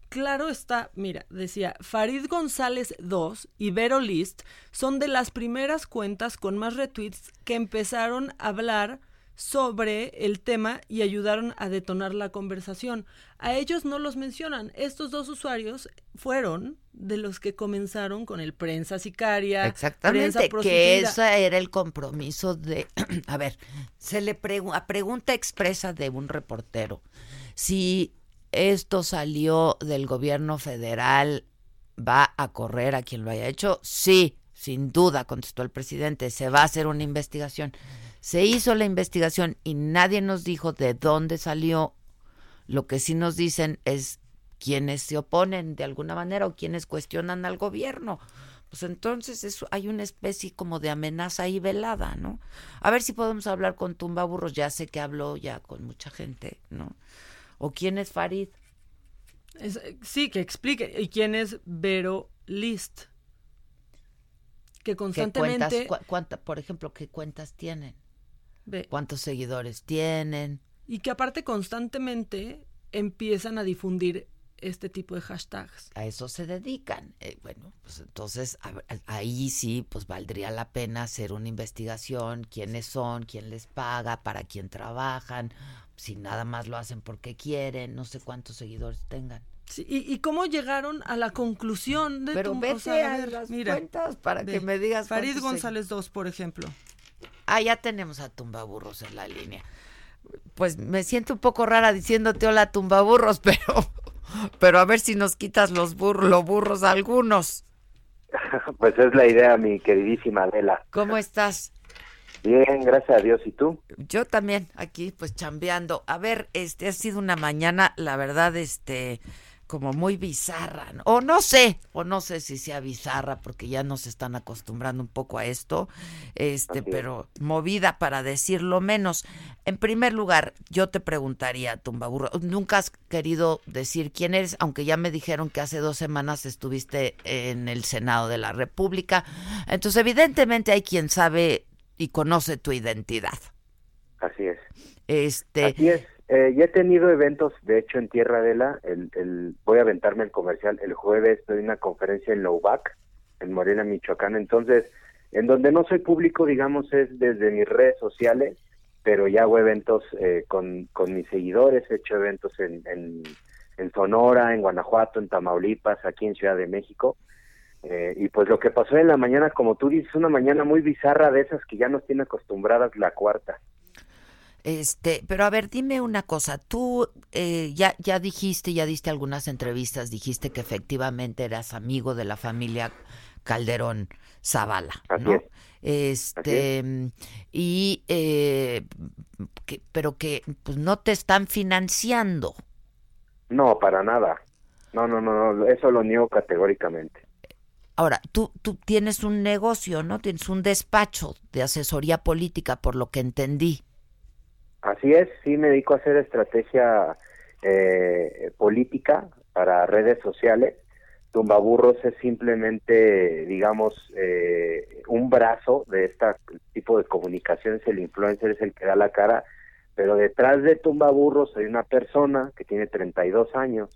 claro está, mira, decía, Farid González 2 y Vero List son de las primeras cuentas con más retweets que empezaron a hablar sobre el tema y ayudaron a detonar la conversación. A ellos no los mencionan. Estos dos usuarios fueron de los que comenzaron con el prensa sicaria, Exactamente, prensa que ese era el compromiso de, a ver, se le pregu- a pregunta expresa de un reportero, si esto salió del gobierno federal, ¿va a correr a quien lo haya hecho? Sí, sin duda, contestó el presidente, se va a hacer una investigación. Se hizo la investigación y nadie nos dijo de dónde salió. Lo que sí nos dicen es quienes se oponen de alguna manera o quienes cuestionan al gobierno. Pues entonces hay una especie como de amenaza ahí velada, ¿no? A ver si podemos hablar con Tumbaburros. Ya sé que habló ya con mucha gente, ¿no? ¿O quién es Farid? Es- sí, que explique. ¿Y quién es Vero List? Que ¿Qué constantemente... cuentas, cu- cuánta- por ejemplo, qué cuentas tienen? ¿Cuántos seguidores tienen? Y que aparte constantemente empiezan a difundir este tipo de hashtags. a eso se dedican. Eh, bueno, pues entonces a ahí sí, pues valdría la pena hacer una investigación, quiénes son, quién les paga, para quién trabajan, si nada más lo hacen porque quieren, no sé cuántos seguidores tengan. Sí, y, y cómo llegaron a la conclusión de Pero tu- vete o sea, a ver, las mira, cuentas para que me digas Farid González 2, por ejemplo. Ah, ya tenemos a Tumbaburros en la línea. Pues me siento un poco rara diciéndote hola Tumbaburros, pero, pero a ver si nos quitas los burros, los burros algunos. Pues es la idea, mi queridísima Adela. ¿Cómo estás? Bien, gracias a Dios. ¿Y tú? Yo también, aquí pues chambeando. A ver, este ha sido una mañana, la verdad, este, como muy bizarra, ¿no? o no sé, o no sé si sea bizarra, porque ya nos están acostumbrando un poco a esto, este, pero movida para decirlo menos. En primer lugar, yo te preguntaría, Tumbaburro, nunca has querido decir quién eres, aunque ya me dijeron que hace dos semanas estuviste en el Senado de la República. Entonces, evidentemente hay quien sabe y conoce tu identidad. Así es. Este, Así es. Eh, ya he tenido eventos, de hecho, en Tierra Adela. El, el, voy a aventarme el comercial. El jueves doy una conferencia en Loubac, en Morena, Michoacán. Entonces, en donde no soy público, digamos, es desde mis redes sociales, pero ya hago eventos eh, con, con mis seguidores. He hecho eventos en, en, en Sonora, en Guanajuato, en Tamaulipas, aquí en Ciudad de México. Eh, y pues lo que pasó en la mañana, como tú dices, una mañana muy bizarra de esas que ya nos tiene acostumbradas la cuarta. Este, pero a ver, dime una cosa. Tú eh, ya ya dijiste, ya diste algunas entrevistas, dijiste que efectivamente eras amigo de la familia Calderón Zavala, Así ¿no? es. Este y eh, que- pero que pues no te están financiando. No, para nada. No, no, no, no, eso lo niego categóricamente. Ahora, tú, tú tienes un negocio, ¿no? Tienes un despacho de asesoría política, por lo que entendí. Así es, sí me dedico a hacer estrategia eh, política para redes sociales. Tumbaburros es simplemente, digamos, eh, un brazo de este tipo de comunicaciones. El influencer es el que da la cara, pero detrás de Tumbaburros hay una persona que tiene 32 años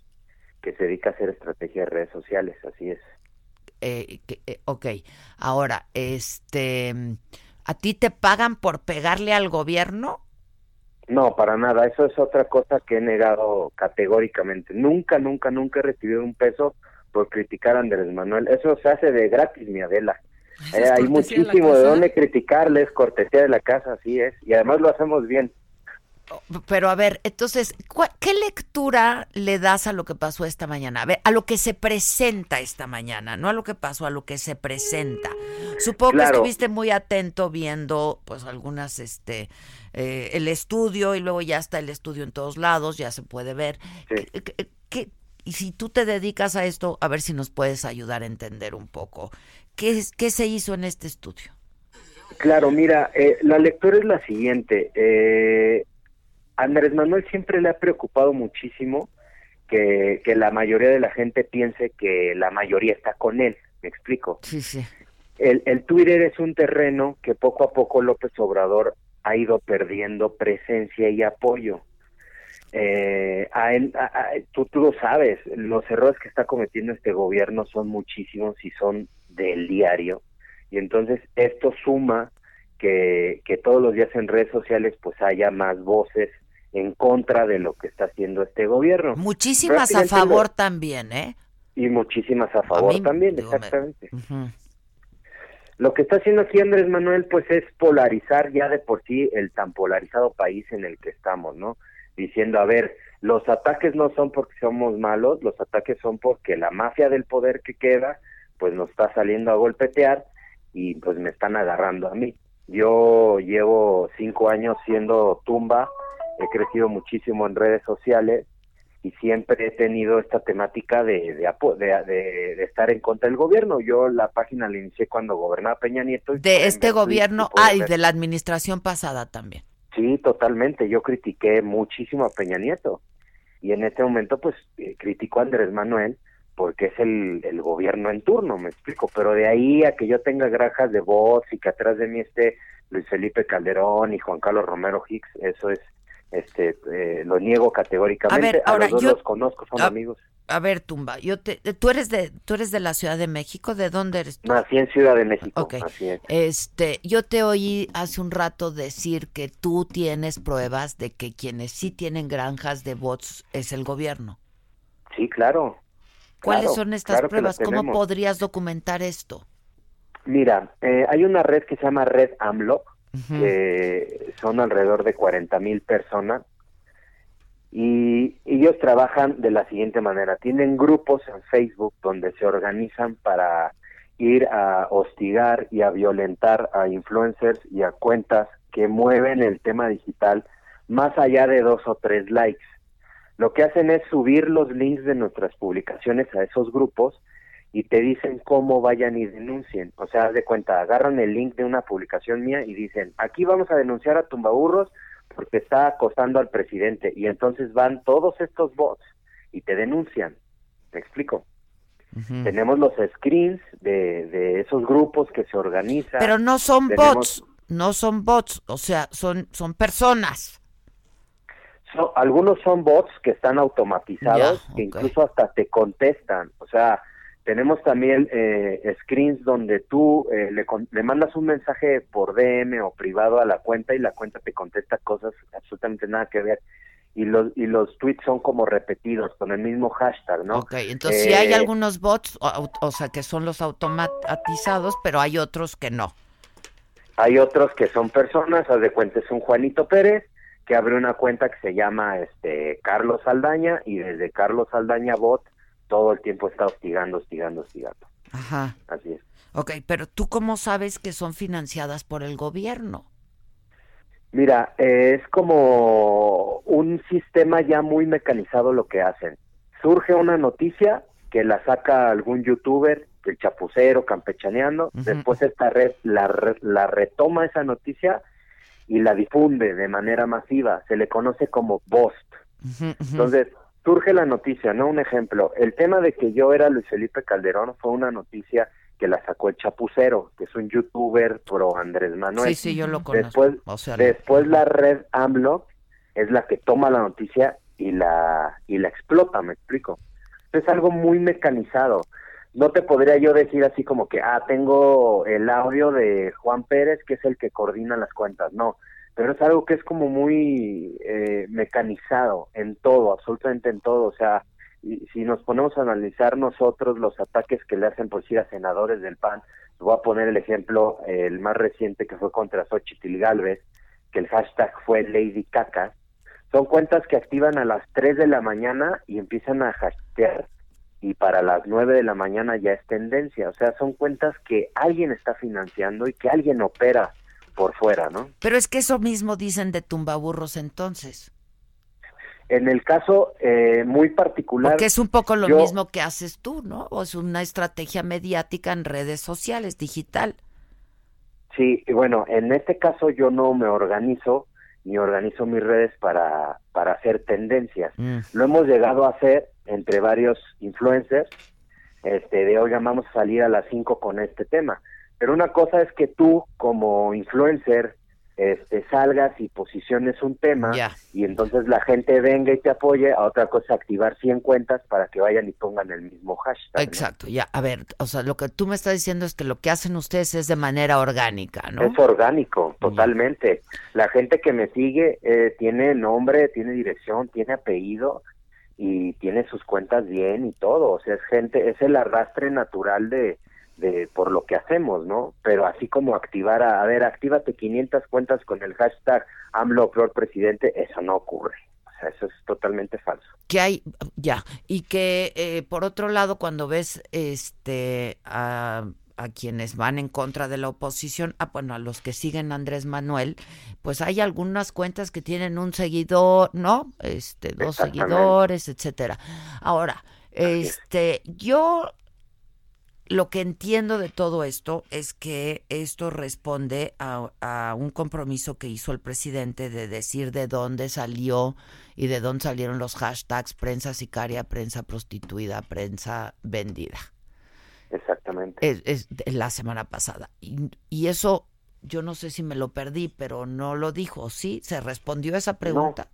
que se dedica a hacer estrategia de redes sociales. Así es. Eh, eh, ok, ahora, este, ¿a ti te pagan por pegarle al gobierno? No, para nada. Eso es otra cosa que he negado categóricamente. Nunca, nunca, nunca he recibido un peso por criticar a Andrés Manuel. Eso se hace de gratis, mi Adela. Eh, hay de muchísimo de casa. dónde criticarles, cortesía de la casa, así es. Y además lo hacemos bien. Pero a ver, entonces, ¿cuál- ¿qué lectura le das a lo que pasó esta mañana? A ver, a lo que se presenta esta mañana, no a lo que pasó, a lo que se presenta. Supongo que estuviste muy atento viendo, pues, algunas, este, eh, el estudio y luego ya está el estudio en todos lados, ya se puede ver. ¿Qué- qué- qué- y si tú te dedicas a esto, a ver si nos puedes ayudar a entender un poco. ¿Qué, es- qué se hizo en este estudio? Claro, mira, eh, la lectura es la siguiente. Eh, Andrés Manuel siempre le ha preocupado muchísimo que, que la mayoría de la gente piense que la mayoría está con él. ¿Me explico? Sí, sí. El, el Twitter es un terreno que poco a poco López Obrador ha ido perdiendo presencia y apoyo. Eh, a él- a- a- tú, tú lo sabes, los errores que está cometiendo este gobierno son muchísimos y son del diario. Y entonces esto suma que, que todos los días en redes sociales pues haya más voces en contra de lo que está haciendo este gobierno. Muchísimas a lo- favor también, ¿eh? y muchísimas a favor mí, también, digo, me- exactamente. Lo que está haciendo aquí Andrés Manuel, pues es polarizar ya de por sí el tan polarizado país en el que estamos, ¿no? Diciendo, a ver, los ataques no son porque somos malos, los ataques son porque la mafia del poder que queda, pues nos está saliendo a golpetear y pues me están agarrando a mí. Yo llevo cinco años siendo tumba, he crecido muchísimo en redes sociales y siempre he tenido esta temática de, de, de, estar en contra del gobierno. Yo la página la inicié cuando gobernaba Peña Nieto. De este gobierno, ah, y de la administración pasada también. Sí, totalmente. Yo critiqué muchísimo a Peña Nieto. Y en este momento, pues, eh, critico a Andrés Manuel porque es el, el gobierno en turno, me explico. Pero de ahí a que yo tenga granjas de voz y que atrás de mí esté Luis Felipe Calderón y Juan Carlos Romero Hicks, eso es, este, eh, lo niego categóricamente. A ver, ahora, los dos yo- los conozco, son Ah, amigos. A ver, Tumba, yo te, tú eres de tú eres de la Ciudad de México, ¿de dónde eres tú? Nací en Ciudad de México, Ok. así es. Este, yo te oí hace un rato decir que tú tienes pruebas de que quienes sí tienen granjas de bots es el gobierno. Sí, claro. ¿Cuáles Claro, son estas claro pruebas? ¿Cómo podrías documentar esto? Mira, eh, hay una red que se llama Red AMLO, Que son alrededor de 40 mil personas, y ellos trabajan de la siguiente manera. Tienen grupos en Facebook donde se organizan para ir a hostigar y a violentar a influencers y a cuentas que mueven el tema digital más allá de dos o tres likes. Lo que hacen es subir los links de nuestras publicaciones a esos grupos y te dicen cómo vayan y denuncien. O sea, haz de cuenta, agarran el link de una publicación mía y dicen, aquí vamos a denunciar a Tumbaburros porque está acosando al presidente. Y entonces van todos estos bots y te denuncian. ¿Me explico? Tenemos los screens de, de esos grupos que se organizan. Pero no son Tenemos- bots, no son bots, o sea, son son personas. So- algunos son bots que están automatizados, que incluso hasta te contestan. O sea, tenemos también eh, screens donde tú eh, le, le mandas un mensaje por DM o privado a la cuenta y la cuenta te contesta cosas absolutamente nada que ver. Y los, y los tweets son como repetidos con el mismo hashtag, ¿no? Ok, entonces sí hay Eh, algunos bots, o, o sea, que son los automatizados, pero hay otros que no. Hay otros que son personas, haz de cuenta es un Juanito Pérez que abre una cuenta que se llama este Carlos Saldaña y desde Carlos Saldaña Bot todo el tiempo está hostigando, hostigando, hostigando. Ajá. Así es. Ok, pero ¿tú cómo sabes que son financiadas por el gobierno? Mira, eh, es como un sistema ya muy mecanizado lo que hacen. Surge una noticia que la saca algún youtuber, el chapucero, campechaneando, después esta red la, la retoma esa noticia y la difunde de manera masiva, se le conoce como BOST. Entonces, surge la noticia, ¿no? Un ejemplo, el tema de que yo era Luis Felipe Calderón fue una noticia que la sacó el Chapucero, que es un youtuber pro Andrés Manuel. Sí, sí, yo lo conozco. Después, después la red AMLO es la que toma la noticia y la y la explota, me explico. Es algo muy mecanizado. No te podría yo decir así como que, ah, tengo el audio de Juan Pérez, que es el que coordina las cuentas. No, pero es algo que es como muy eh, mecanizado en todo, absolutamente en todo. O sea, si nos ponemos a analizar nosotros los ataques que le hacen por decir a senadores del PAN, voy a poner el ejemplo, el más reciente que fue contra Xochitl Galvez, que el hashtag fue Lady Cacas, son cuentas que activan a las 3 de la mañana y empiezan a hashtagar y para las 9 de la mañana ya es tendencia, o sea, son cuentas que alguien está financiando y que alguien opera por fuera, ¿no? Pero es que eso mismo dicen de tumbaburros entonces. En el caso eh, muy particular... Porque es un poco lo mismo que haces tú, ¿no? O es una estrategia mediática en redes sociales, digital. Sí, y bueno, en este caso yo no me organizo ni organizo mis redes para, para hacer tendencias. Mm. Lo hemos llegado a hacer entre varios influencers, este, de hoy vamos a salir a las 5 con este tema. Pero una cosa es que tú como influencer este, salgas y posiciones un tema y entonces la gente venga y te apoye, a otra cosa activar 100 cuentas para que vayan y pongan el mismo hashtag. Exacto, ya, a ver, o sea, lo que tú me estás diciendo es que lo que hacen ustedes es de manera orgánica, ¿no? Es orgánico, totalmente. La gente que me sigue eh, tiene nombre, tiene dirección, tiene apellido y tiene sus cuentas bien y todo, o sea, es gente, es el arrastre natural de de por lo que hacemos, ¿no? Pero así como activar, a, a ver, actívate 500 cuentas con el hashtag AMLO Flor Presidente, eso no ocurre. O sea, eso es totalmente falso. Que hay, ya, y que eh, por otro lado, cuando ves este a, a, quienes van en contra de la oposición, ah, bueno, a los que siguen a Andrés Manuel, pues hay algunas cuentas que tienen un seguidor, ¿no? Este, dos seguidores, etcétera. Ahora, este, yo lo que entiendo de todo esto es que esto responde a, un compromiso que hizo el presidente de decir de dónde salió y de dónde salieron los hashtags prensa sicaria, prensa prostituida, prensa vendida. Exactamente. Es, la semana pasada. Y, y, eso, yo no sé si me lo perdí, pero no lo dijo. ¿Sí? ¿Se respondió a esa pregunta?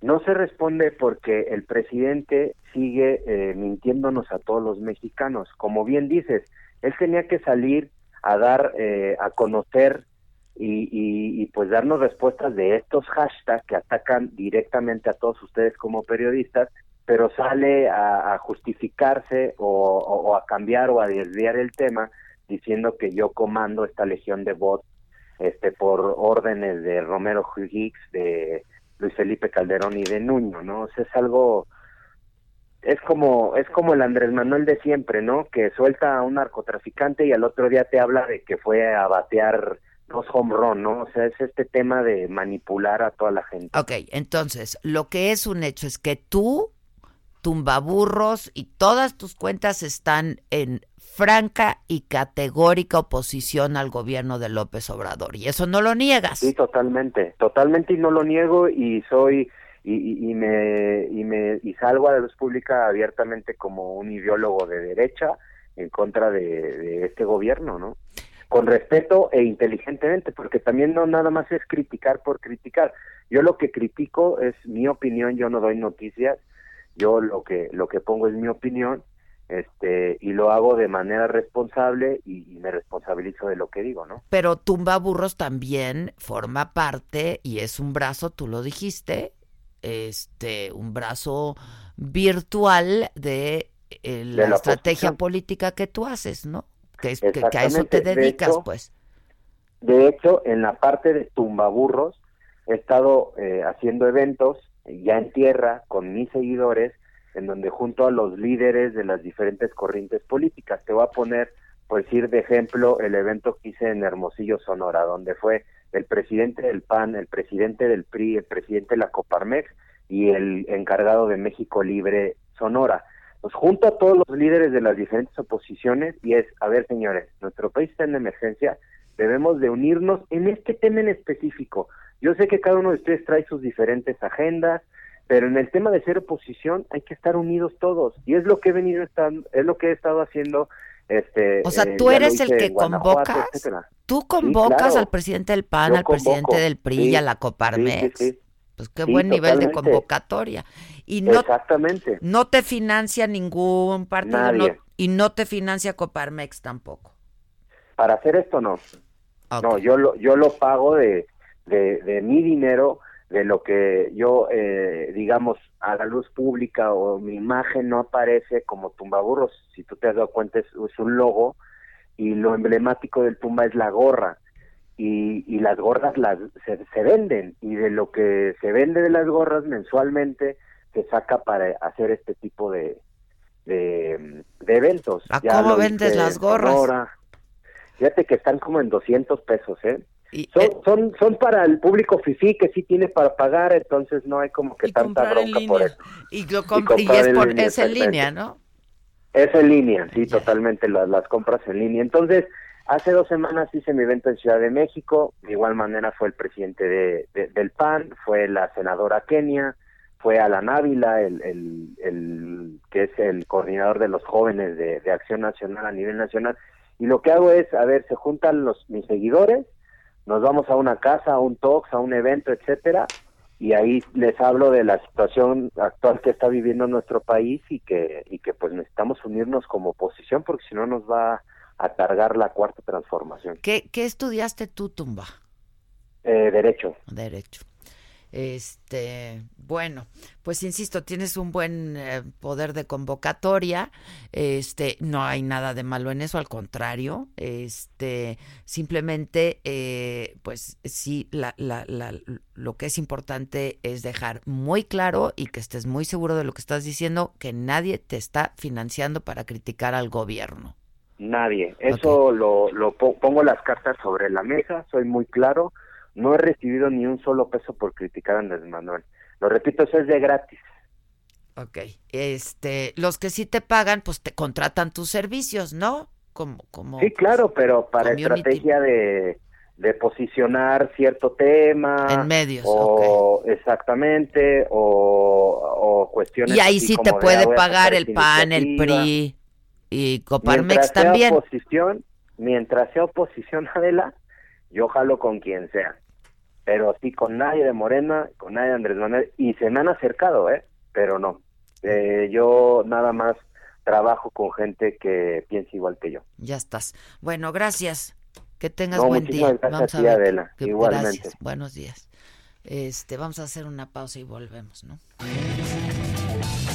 No se responde porque el presidente sigue eh, mintiéndonos a todos los mexicanos. Como bien dices, él tenía que salir a dar eh, a conocer y, pues darnos respuestas de estos hashtags que atacan directamente a todos ustedes como periodistas, pero sale a, justificarse o, o, a cambiar o a desviar el tema diciendo que yo comando esta legión de bots este por órdenes de Romero Higgs de Luis Felipe Calderón y de Nuño, ¿no? O sea, es algo es como es como el Andrés Manuel de siempre, ¿no? Que suelta a un narcotraficante y al otro día te habla de que fue a batear dos home run, ¿no? O sea, es este tema de manipular a toda la gente. Ok, entonces, lo que es un hecho es que tú, tumbaburros y todas tus cuentas están en franca y categórica oposición al gobierno de López Obrador. Y eso no lo niegas. Sí, totalmente, totalmente y no lo niego y soy y, y, me y me y salgo a la luz pública abiertamente como un ideólogo de derecha en contra de, de este gobierno, ¿no? Con respeto e inteligentemente, porque también no nada más es criticar por criticar. Yo lo que critico es mi opinión, yo no doy noticias, yo lo que lo que pongo es mi opinión este y lo hago de manera responsable y, me responsabilizo de lo que digo, ¿no? Pero Tumba Burros también forma parte y es un brazo, tú lo dijiste, este un brazo virtual de, eh, la, estrategia política que tú haces, ¿no? Que, es, que, a eso te dedicas, pues. De hecho, en la parte de Tumbaburros he estado eh, haciendo eventos ya en tierra con mis seguidores en donde junto a los líderes de las diferentes corrientes políticas, te voy a poner por decir de ejemplo, el evento que hice en Hermosillo, Sonora, donde fue el presidente del PAN, el presidente del PRI, el presidente de la Coparmex y el encargado de México Libre Sonora. Pues junto a todos los líderes de las diferentes oposiciones y es, a ver señores, nuestro país está en emergencia, debemos de unirnos en este tema en específico. Yo sé que cada uno de ustedes trae sus diferentes agendas, pero en el tema de ser oposición hay que estar unidos todos y es lo que he venido estando, es lo que he estado haciendo este o sea eh, tú eres el que convocas tú convocas claro. al presidente del PAN Yo al presidente del PRI sí, y a la Coparmex sí, pues qué buen nivel de convocatoria. Y no Exactamente. no te financia ningún partido no- y no te financia Coparmex tampoco. Para hacer esto no. No, yo lo yo lo pago de de, de mi dinero, de lo que yo eh, digamos a la luz pública o mi imagen no aparece como tumbaburros, si tú te has dado cuenta es, es un logo y lo emblemático del tumba es la gorra. Y, y las gorras las se, se venden y de lo que se vende de las gorras mensualmente se saca para hacer este tipo de de, de eventos. ¿A Ya cómo vendes las gorras? Sonora. Fíjate que están como en 200 pesos, ¿eh? Y, son, son, son para el público fifí que sí tiene para pagar, entonces no hay como que tanta bronca por eso. y, lo Y es, en por, línea, es en línea no Es en línea, sí, totalmente, las, las compras en línea. Entonces, hace dos semanas hice mi evento en Ciudad de México, de igual manera fue el presidente de, de- del PAN, fue la senadora Kenia, fue Alan Ávila, el, el, el- que es el coordinador de los jóvenes de, de Acción Nacional a nivel nacional. Y lo que hago es, a ver, se juntan los mis seguidores, nos vamos a una casa, a un talks, a un evento, etcétera, y ahí les hablo de la situación actual que está viviendo nuestro país y que y que pues necesitamos unirnos como oposición porque si no nos va a cargar la cuarta transformación. ¿Qué, qué estudiaste tú Tumba Eh, derecho. derecho este bueno pues insisto tienes un buen eh, poder de convocatoria este no hay nada de malo en eso al contrario este simplemente eh, pues sí la, la, la- lo que es importante es dejar muy claro y que estés muy seguro de lo que estás diciendo que nadie te está financiando para criticar al gobierno Nadie. Eso lo, lo po- pongo las cartas sobre la mesa, soy muy claro. No he recibido ni un solo peso por criticar a Andrés Manuel. Lo repito, eso es de gratis. Ok, este, los que sí te pagan, pues te contratan tus servicios, ¿no? Como, como. Sí, claro, pero para community. estrategia de, de posicionar cierto tema. En medios, O exactamente, o, o cuestiones. Y ahí sí te de, puede ah, pagar el PAN, el. PRI y Coparmex Mientras sea también. oposición, mientras sea oposición, Adela, yo jalo con quien sea. Pero sí con nadie de Morena, con nadie de Andrés Manuel, y se me han acercado, ¿eh? Pero no. Eh, yo nada más trabajo con gente que piensa igual que yo. Ya estás. Bueno, gracias. Que tengas No, buen día. gracias Vamos a a ti. Adela. que- Igualmente. Gracias. Buenos días. Este, vamos a hacer una pausa y volvemos, ¿no?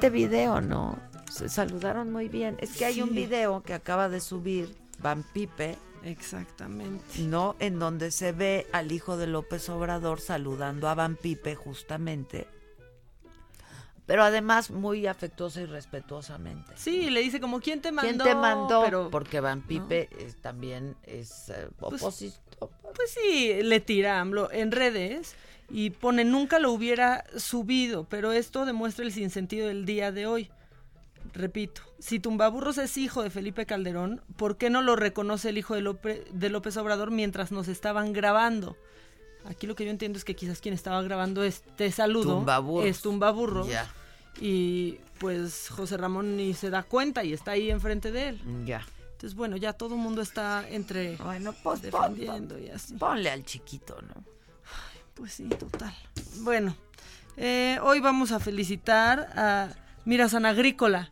Este video, ¿no? Se saludaron muy bien. Es que hay un video que acaba de subir Van Pipe, Exactamente. ¿no? En donde se ve al hijo de López Obrador saludando a Van Pipe justamente. Pero además muy afectuosa y respetuosamente. Sí, le dice como quién te mandó. ¿Quién te mandó? Pero, Porque Van Pipe es- también es eh, Pues- opositor. pues sí, le tira AMLO en redes y pone nunca lo hubiera subido, pero esto demuestra el sinsentido del día de hoy. Repito, si Tumbaburros es hijo de Felipe Calderón, ¿por qué no lo reconoce el hijo de, Lope- de López Obrador mientras nos estaban grabando? Aquí lo que yo entiendo es que quizás quien estaba grabando este saludo Tumbaburros. es Tumbaburros. Y pues José Ramón ni se da cuenta y está ahí enfrente de él. Ya. Entonces, bueno, ya todo el mundo está entre Bueno, pues pon- defendiendo y así. ponle al chiquito, ¿no? Pues sí, total. Bueno, eh, hoy vamos a felicitar a, mira, San Agrícola.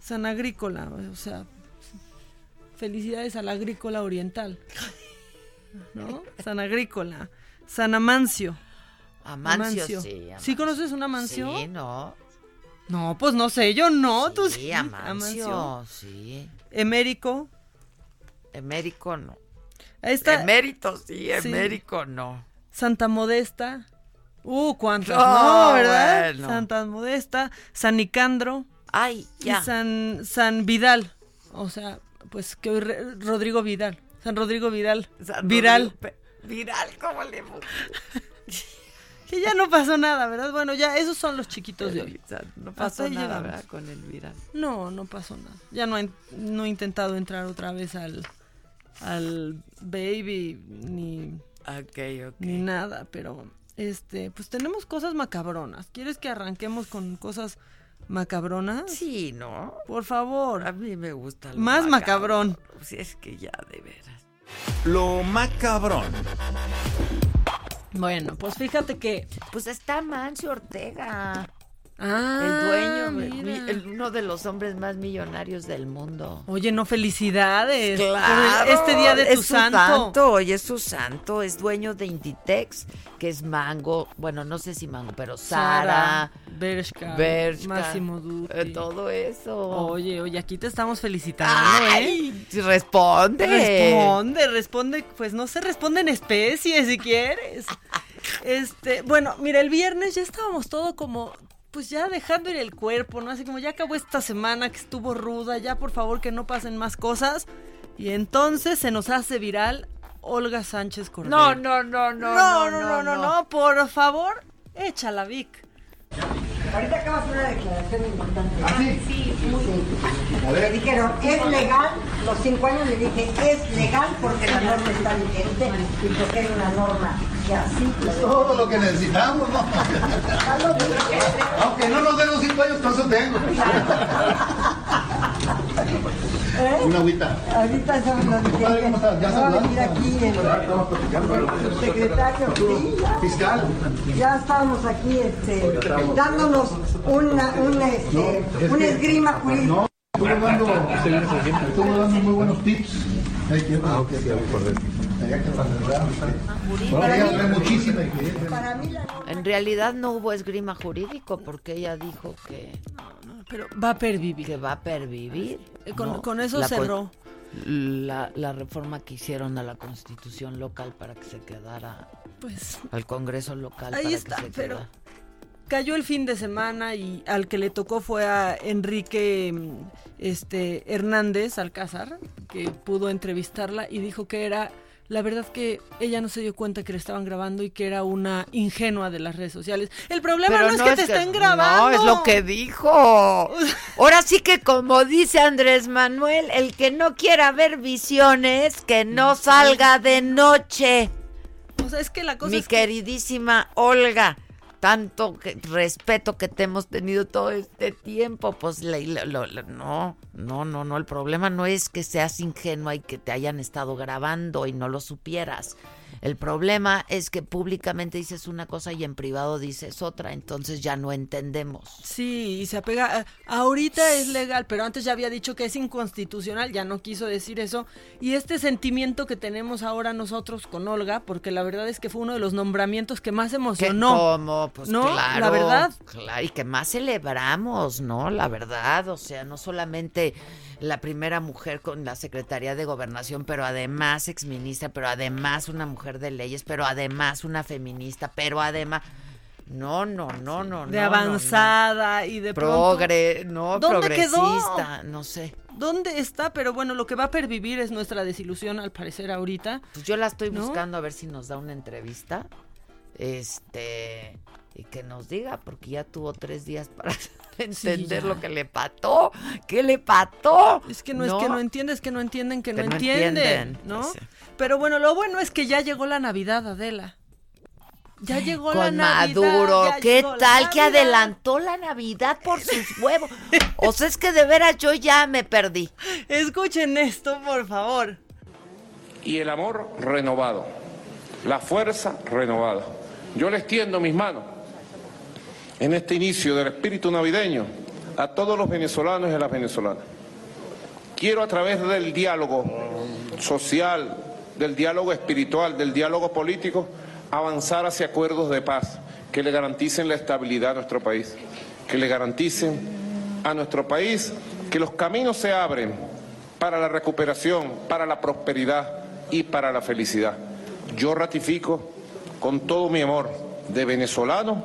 San Agrícola, o sea, felicidades a la agrícola oriental. ¿No? San Agrícola. San Amancio. Amancio, sí. ¿Sí conoces un Amancio? Sí, no. No, pues no sé, yo no, tú Sí, sí. Amancio, sí. Emérico. Emérico no. Está. Emérito sí, Sí. emérico no. Santa Modesta. Uh, cuántas, No, no, ¿verdad? bueno. Santa Modesta, San Nicandro Ay, ya. y San, San Vidal. O sea, pues que hoy re- Rodrigo Vidal. San Rodrigo Vidal. San Viral. Rodrigo Viral, ¿cómo le Que ya no pasó nada, ¿verdad? Bueno, ya esos son los chiquitos de hoy. O sea, no pasó nada. ¿verdad? Con el viral. No, no pasó nada. Ya no he, no he intentado entrar otra vez al, al baby ni, Ok, ok. ni nada, pero este, pues tenemos cosas macabronas. ¿Quieres que arranquemos con cosas macabronas? Sí, ¿no? Por favor. A mí me gusta lo Más macabrón. Si es que ya, de veras. Lo macabrón. Bueno, pues fíjate que Pues está Mancio Ortega. Ah, el dueño, el- mira. el- uno de los hombres más millonarios del mundo. Oye, no felicidades por Claro, este día de es tu su santo. Hoy es su santo, es dueño de Inditex, que es Mango, bueno, no sé si Mango, pero Sara, Bershka, Bershka, Máximo Dutti. eh, todo eso. Oye, oye, aquí te estamos felicitando, ¿eh? Ay, responde. Responde, responde, pues no se responde en especie si quieres. Este, bueno, mira, el viernes ya estábamos todo como, pues ya dejando ir el cuerpo, ¿no? Así como ya acabó esta semana que estuvo ruda, ya por favor que no pasen más cosas. Y entonces se nos hace viral Olga Sánchez Cordero. No, no, no, no. No, no, no, no, no, por favor, échala, Vic. Ahorita acabas una declaración importante. ¿Ah, sí? Sí, muy. Sí. Le dijeron, ¿es legal? Los cinco años le dije, ¿es legal porque la norma está vigente y porque hay una norma que así Es todo lo que necesitamos, ¿no? Aunque no nos den los cinco años, con eso tengo. Una agüita. Ahorita estamos los Compadre, ¿cómo estás? ¿Ya saludaste? venir aquí el, el secretario. Fiscal. Ya estábamos aquí este, dándonos una, una, este, una esgrima jurídica. No, estuvo dando, estuvo dando muy buenos tips. Ah, ok, ya me acordé. En realidad no hubo esgrima jurídico porque ella dijo que, Pero va a pervivir. que va a pervivir. Eh, con- ¿no? con eso La cerró. La, la reforma que hicieron a la constitución local para que se quedara Pues al Congreso local. Ahí para está, que se pero quedara. Cayó el fin de semana y al que le tocó fue a Enrique mm, este Hernández Alcázar, que pudo entrevistarla y dijo que era la verdad que ella no se dio cuenta que le estaban grabando y que era una ingenua de las redes sociales. El problema no es que te estén grabando. No, es lo que dijo. Ahora sí que como dice Andrés Manuel, el que no quiera ver visiones, que no salga de noche. O sea, es que la cosa Mi es que- queridísima Olga, tanto que- respeto que te hemos tenido todo este tiempo, pues le- lo- no, no, no, no, el problema no es que seas ingenua y que te hayan estado grabando y no lo supieras. El problema es que públicamente dices una cosa y en privado dices otra, entonces ya no entendemos. Sí, y se apega. a- ahorita es legal, pero antes ya había dicho que es inconstitucional, ya no quiso decir eso. Y este sentimiento que tenemos ahora nosotros con Olga, porque la verdad es que fue uno de los nombramientos que más ¿Qué, emocionó. ¿Cómo? Pues ¿No? claro. La verdad. Claro, y que más celebramos, ¿no? La verdad, o sea, no solamente la primera mujer con la Secretaría de Gobernación, pero además exministra, pero además una mujer de leyes, pero además una feminista, pero además... No, no, no, no, de no, no, avanzada y de no. pronto- Progre, no, ¿Dónde quedó? progresista, no sé. ¿Dónde está? Pero bueno, lo que va a pervivir es nuestra desilusión, al parecer, ahorita. Pues yo la estoy buscando a ver si nos da una entrevista. Este. Y que nos diga, porque ya tuvo tres días para entender lo que le pató. ¿Qué le pató? Es que no, es que no entiendes, que no entienden, que, Que no, no entienden, entienden, ¿no? pues sí. Pero bueno, lo bueno es que ya llegó la Navidad, Adela. Ya llegó la Con Navidad. Maduro, ¿qué tal que adelantó la Navidad por sus huevos? O sea, es que de veras yo ya me perdí. Escuchen esto, por favor. y el amor renovado, la fuerza renovada. Yo le extiendo mis manos en este inicio del espíritu navideño a todos los venezolanos y a las venezolanas. Quiero a través del diálogo social, del diálogo espiritual, del diálogo político, avanzar hacia acuerdos de paz que le garanticen la estabilidad a nuestro país, que le garanticen a nuestro país que los caminos se abren para la recuperación, para la prosperidad y para la felicidad. Yo ratifico con todo mi amor de venezolano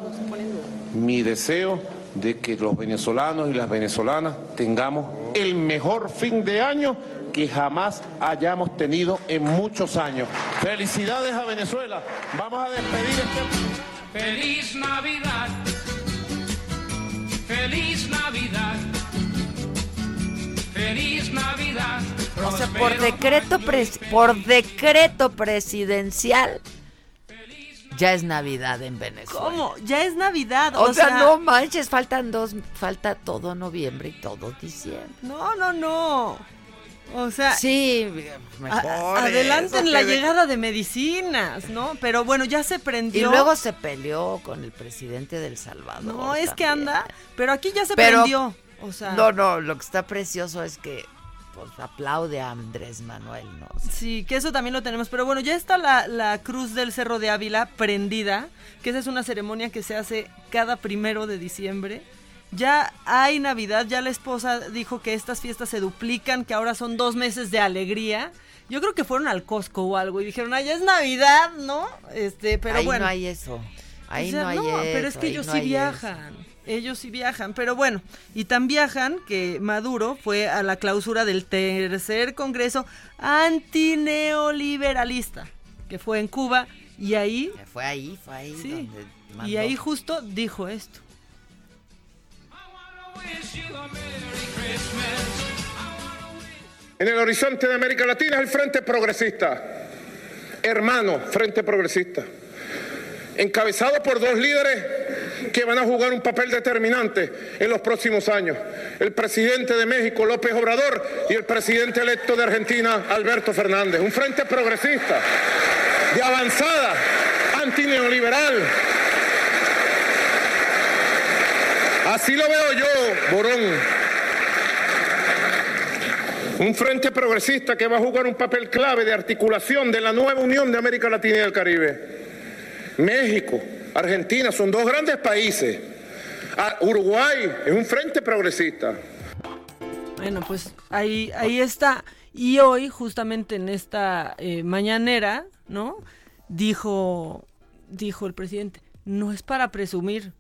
mi deseo de que los venezolanos y las venezolanas tengamos el mejor fin de año que jamás hayamos tenido en muchos años. Felicidades a Venezuela. Vamos a despedir este... Feliz Navidad. Feliz Navidad. Feliz Navidad. O sea, por decreto, pres- por decreto presidencial, ya es Navidad en Venezuela. ¿Cómo? Ya es Navidad. O, sea, no manches, faltan dos, falta todo noviembre y todo diciembre. No, no, no. O sea, sí, mejor adelanten la llegada de medicinas, ¿no? Pero bueno, ya se Y prendió. luego se peleó con el presidente del Salvador. No, es que anda, pero aquí ya se Pero- prendió. O sea, No, no, lo que está precioso es que pues, aplaude a Andrés Manuel, ¿no? Sí, que eso también lo tenemos. Pero bueno, ya está la, la cruz del Cerro de Ávila prendida, que esa es una ceremonia que se hace cada primero de diciembre. Ya hay Navidad, ya la esposa dijo que estas fiestas se duplican, que ahora son dos meses de alegría. Yo creo que fueron al Costco o algo y dijeron, ay, ya es Navidad, ¿no? Este, pero Ahí bueno. no hay eso. Ahí O sea, no hay pero es eso, que ellos no sí viajan. Ellos sí viajan, pero bueno, y tan viajan que Maduro fue a la clausura del tercer Congreso antineoliberalista, que fue en Cuba, y ahí. Fue ahí, fue ahí Sí, donde mandó. y ahí justo dijo esto. En el horizonte de América Latina es el Frente Progresista, hermano Frente Progresista, encabezado por dos líderes que van a jugar un papel determinante en los próximos años, el presidente de México, López Obrador, y el presidente electo de Argentina, Alberto Fernández. Un Frente Progresista de avanzada, antineoliberal. Así lo veo yo, Borón. Un frente progresista que va a jugar un papel clave de articulación de la nueva unión de América Latina y del Caribe. México, Argentina son dos grandes países. Ah, Uruguay es un frente progresista. Bueno, pues ahí, ahí está. Y hoy, justamente en esta eh, mañanera, ¿no? Dijo, dijo el presidente, no es para presumir,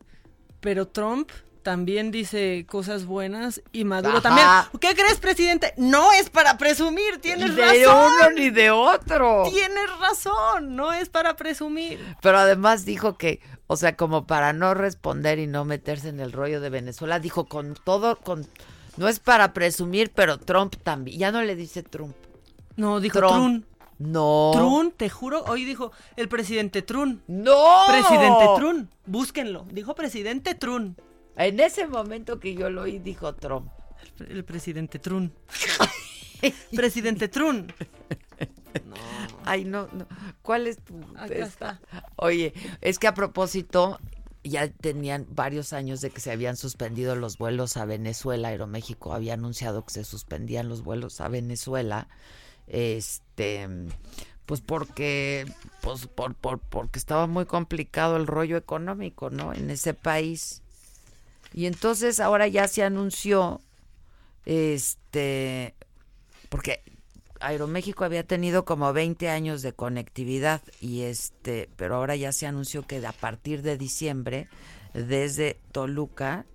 pero Trump también dice cosas buenas y Maduro Ajá. también. ¿Qué crees, presidente? No es para presumir, tienes Ni de razón. uno ni de otro. Tienes razón, no es para presumir. Pero además dijo que, o sea, como para no responder y no meterse en el rollo de Venezuela, dijo con todo, con no es para presumir, pero Trump también. Ya no le dice Trump. No, dijo Trump. Trun. No. Trun, te juro, hoy dijo el presidente Trun. No. Presidente Trun, búsquenlo. Dijo presidente Trun. En ese momento que yo lo oí, dijo Trump. El presidente Trun. presidente Trun. Ay, no, no. ¿Cuál es tu Acá esta? Oye, es que a propósito, ya tenían varios años de que se habían suspendido los vuelos a Venezuela. Aeroméxico había anunciado que se suspendían los vuelos a Venezuela. Este, pues porque, pues por, por, porque estaba muy complicado el rollo económico, ¿no? En ese país. Y entonces ahora ya se anunció, este, porque Aeroméxico había tenido como 20 años de conectividad y este, pero ahora ya se anunció que a partir de diciembre desde Toluca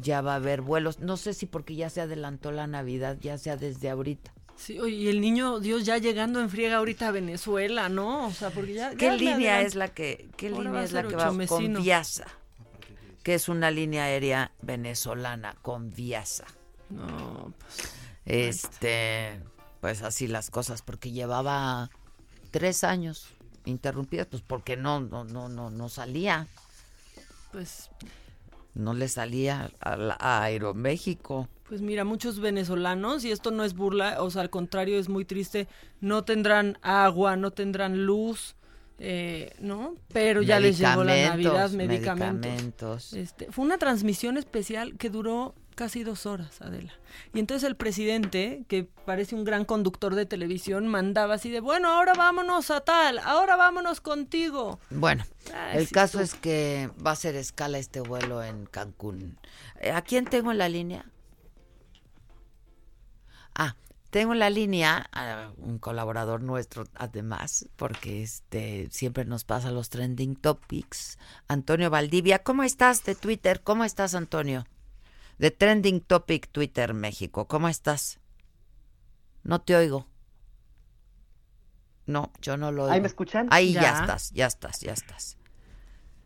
ya va a haber vuelos. No sé si porque ya se adelantó la Navidad, ya sea desde ahorita. Sí, oye, y el niño Dios ya llegando en friega ahorita a Venezuela, ¿no? O sea, porque ya. ¿Qué ya línea es la que qué Ahora línea es la que va con. Viasa? Que es una línea aérea venezolana con Viasa. No, pues. Este, pues así las cosas, porque llevaba tres años interrumpidas, pues porque no, no, no, no, no salía. Pues, No le salía a, la- a Aeroméxico. pues mira, muchos venezolanos, y esto no es burla, o sea, al contrario, es muy triste, no tendrán agua, no tendrán luz, eh, ¿no? Pero ya les llegó la Navidad, medicamentos. medicamentos. Este, fue una transmisión especial que duró casi dos horas, Adela. Y entonces el presidente, que parece un gran conductor de televisión, mandaba así de, bueno, ahora vámonos a tal, ahora vámonos contigo. Bueno, Ay, el caso tú. es que va a ser escala este vuelo en Cancún. Eh, ¿A quién tengo en la línea? Ah, tengo en la línea a un colaborador nuestro, además, porque este siempre nos pasa los trending topics. Antonio Valdivia, ¿cómo estás de Twitter? ¿Cómo estás, Antonio? De Trending Topic Twitter México, ¿cómo estás? No te oigo. No, yo no lo oigo. ¿Ahí me escuchan? Ahí ya. Ya. estás, ya estás, ya estás.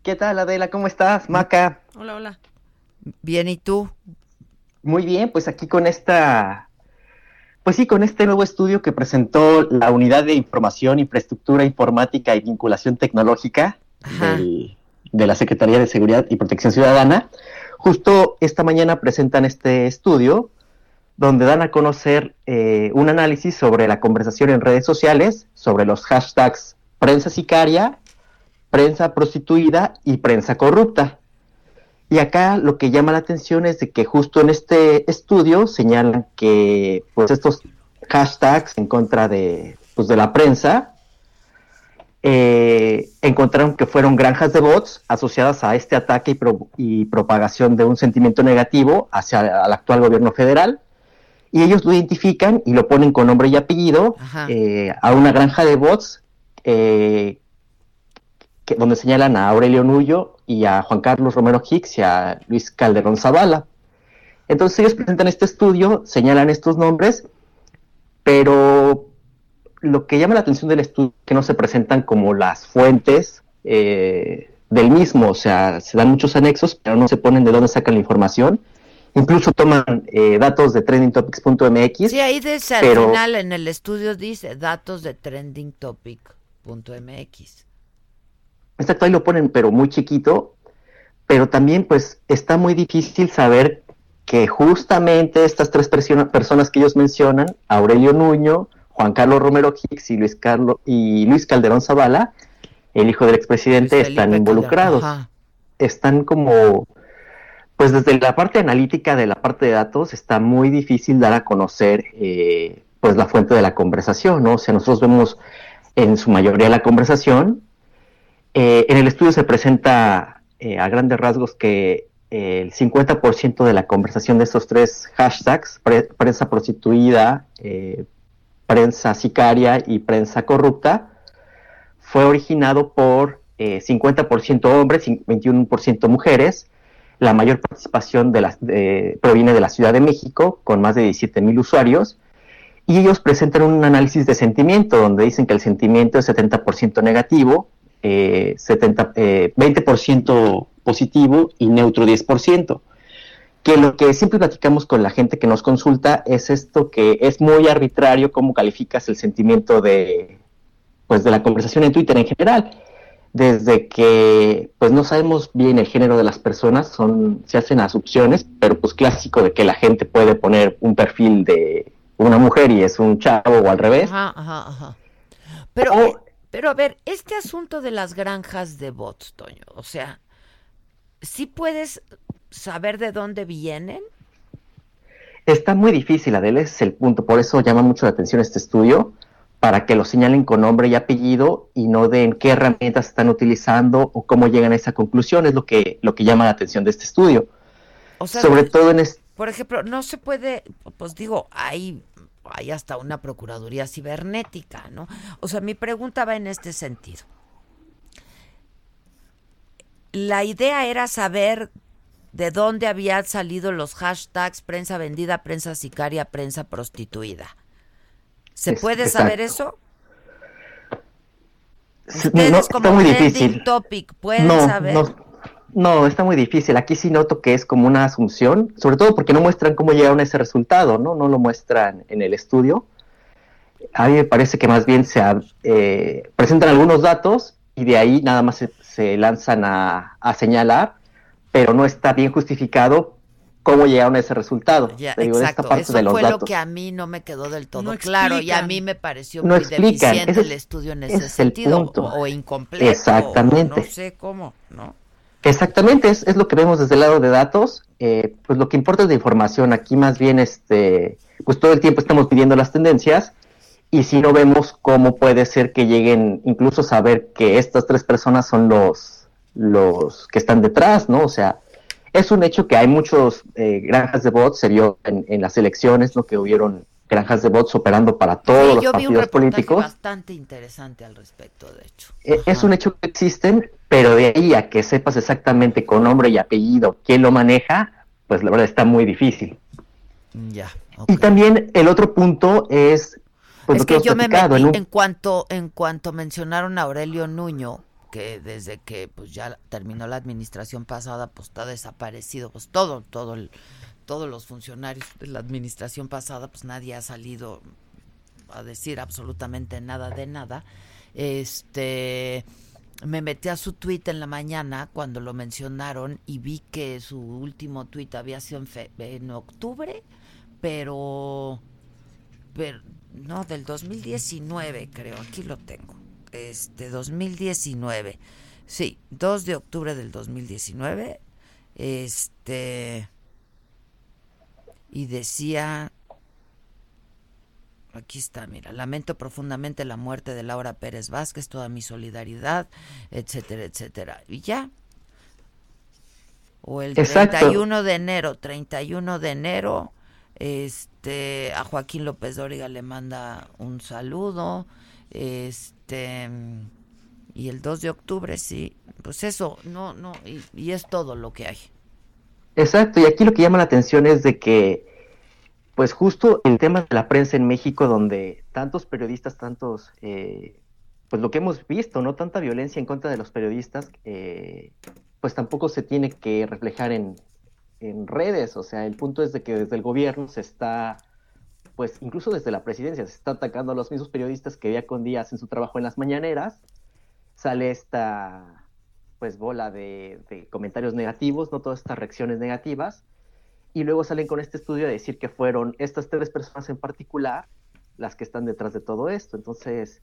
¿Qué tal, Adela? ¿Cómo estás? Maca. Hola, hola. Bien, ¿y tú? Muy bien, pues aquí con esta, pues sí, con este nuevo estudio que presentó la Unidad de Información, Infraestructura Informática y Vinculación Tecnológica del- de la Secretaría de Seguridad y Protección Ciudadana. Justo esta mañana presentan este estudio donde dan a conocer eh, un análisis sobre la conversación en redes sociales, sobre los hashtags prensa sicaria, prensa prostituida y prensa corrupta. Y acá lo que llama la atención es de que justo en este estudio señalan que pues estos hashtags en contra de, pues, de la prensa eh, encontraron que fueron granjas de bots asociadas a este ataque y, pro- y propagación de un sentimiento negativo hacia el actual gobierno federal. Y ellos lo identifican y lo ponen con nombre y apellido eh, a una granja de bots eh, que- donde señalan a Aurelio Nuyo y a Juan Carlos Romero Hicks y a Luis Calderón Zavala. Entonces ellos presentan este estudio, señalan estos nombres, pero lo que llama la atención del estudio es que no se presentan como las fuentes eh, del mismo, o sea, se dan muchos anexos, pero no se ponen de dónde sacan la información. Incluso toman eh, datos de trendingtopics.mx. Sí, ahí dice al pero- final en el estudio dice datos de trendingtopic.mx. Exacto, ahí lo ponen, pero muy chiquito. Pero también, pues, está muy difícil saber que justamente estas tres persona- personas que ellos mencionan, Aurelio Nuño, Juan Carlos Romero Hicks y Luis, Carlos, y Luis Calderón Zavala, el hijo del expresidente, están involucrados. Ajá. Están como, pues desde la parte analítica de la parte de datos, está muy difícil dar a conocer, eh, pues, la fuente de la conversación, ¿no? O sea, nosotros vemos en su mayoría la conversación, eh, en el estudio se presenta eh, a grandes rasgos que eh, el 50% de la conversación de estos tres hashtags, pre- prensa prostituida, prensa sicaria y prensa corrupta, fue originado por eh, 50% hombres y 21% mujeres. La mayor participación de las- de- proviene de la Ciudad de México, con más de 17 mil usuarios. Y ellos presentan un análisis de sentimiento, donde dicen que el sentimiento es 70% negativo, eh, 70, eh, 20% positivo y neutro 10%. Que lo que siempre platicamos con la gente que nos consulta es esto que es muy arbitrario cómo calificas el sentimiento de, pues, de la conversación en Twitter en general. Desde que pues no sabemos bien el género de las personas, son, se hacen asunciones, pero pues clásico de que la gente puede poner un perfil de una mujer y es un chavo o al revés. Ajá, ajá, ajá. Pero, Oh. Pero a ver, este asunto de las granjas de bots, Toño, o sea, ¿sí puedes saber de dónde vienen? Está muy difícil, Adele, ese es el punto. Por eso llama mucho la atención este estudio, para que lo señalen con nombre y apellido y no den qué herramientas están utilizando o cómo llegan a esa conclusión. Es lo que, lo que llama la atención de este estudio. O sea, Sobre todo en este... Por ejemplo, no se puede, pues digo, hay, hay hasta una procuraduría cibernética, ¿no? O sea, mi pregunta va en este sentido. La idea era saber de dónde habían salido los hashtags prensa vendida, prensa sicaria, prensa prostituida. ¿Se Es- puede exacto. saber eso? Ustedes no, está como muy difícil. topic pueden No, saber. no, no, está muy difícil. Aquí sí noto que es como una asunción, sobre todo porque no muestran cómo llegaron a ese resultado, ¿no? No lo muestran en el estudio. a mí me parece que más bien se ha- eh, presentan algunos datos y de ahí nada más se, se lanzan a, a señalar, pero no está bien justificado cómo llegaron a ese resultado. Ya, Te digo, esta exacto. parte Eso de los fue lo que a mí no me quedó del todo No claro y a mí me pareció No muy explican, deficiente ese es- el estudio en ese ese, es el sentido punto. o, o incompleto. Exactamente. No sé cómo, ¿no? Exactamente, es, es lo que vemos desde el lado de datos. eh, pues lo que importa es la información. Aquí más bien, este, pues todo el tiempo estamos pidiendo las tendencias y si no vemos cómo puede ser que lleguen incluso saber que estas tres personas son los, los que están detrás, ¿no? O sea, es un hecho que hay muchos eh, granjas de bots, se vio en, en las elecciones, ¿no? Que hubieron granjas de bots operando para todos Sí, los yo vi un partidos políticos. bastante interesante al respecto, de hecho. E- Es un hecho que existen, pero de ahí a que sepas exactamente con nombre y apellido quién lo maneja, pues la verdad está muy difícil. Ya. Y también el otro punto es, pues es lo que que yo me metí en un- en cuanto en cuanto mencionaron a Aurelio Nuño que desde que pues ya terminó la administración pasada pues está desaparecido pues todo todo el- todos los funcionarios de la administración pasada pues nadie ha salido a decir absolutamente nada de nada. Este me metí a su tweet en la mañana cuando lo mencionaron y vi que su último tweet había sido en, fe- en octubre pero pero no del 2019 creo aquí lo tengo. Este 2019 sí 2 de octubre del 2019 este y decía aquí está mira lamento profundamente la muerte de Laura Pérez Vázquez toda mi solidaridad etcétera etcétera y ya. O el Exacto. 31 de enero 31 de enero este a Joaquín López Dóriga le manda un saludo este y el 2 de octubre sí pues eso no no y, y es todo lo que hay Exacto, y aquí lo que llama la atención es de que, pues justo el tema de la prensa en México, donde tantos periodistas, tantos, eh, pues lo que hemos visto, ¿no? Tanta violencia en contra de los periodistas, eh, pues tampoco se tiene que reflejar en, en redes, o sea, el punto es de que desde el gobierno se está, pues incluso desde la presidencia, se está atacando a los mismos periodistas que día con día hacen su trabajo en las mañaneras, sale esta pues bola de, de comentarios negativos, no todas estas reacciones negativas, y luego salen con este estudio a decir que fueron estas tres personas en particular las que están detrás de todo esto. Entonces,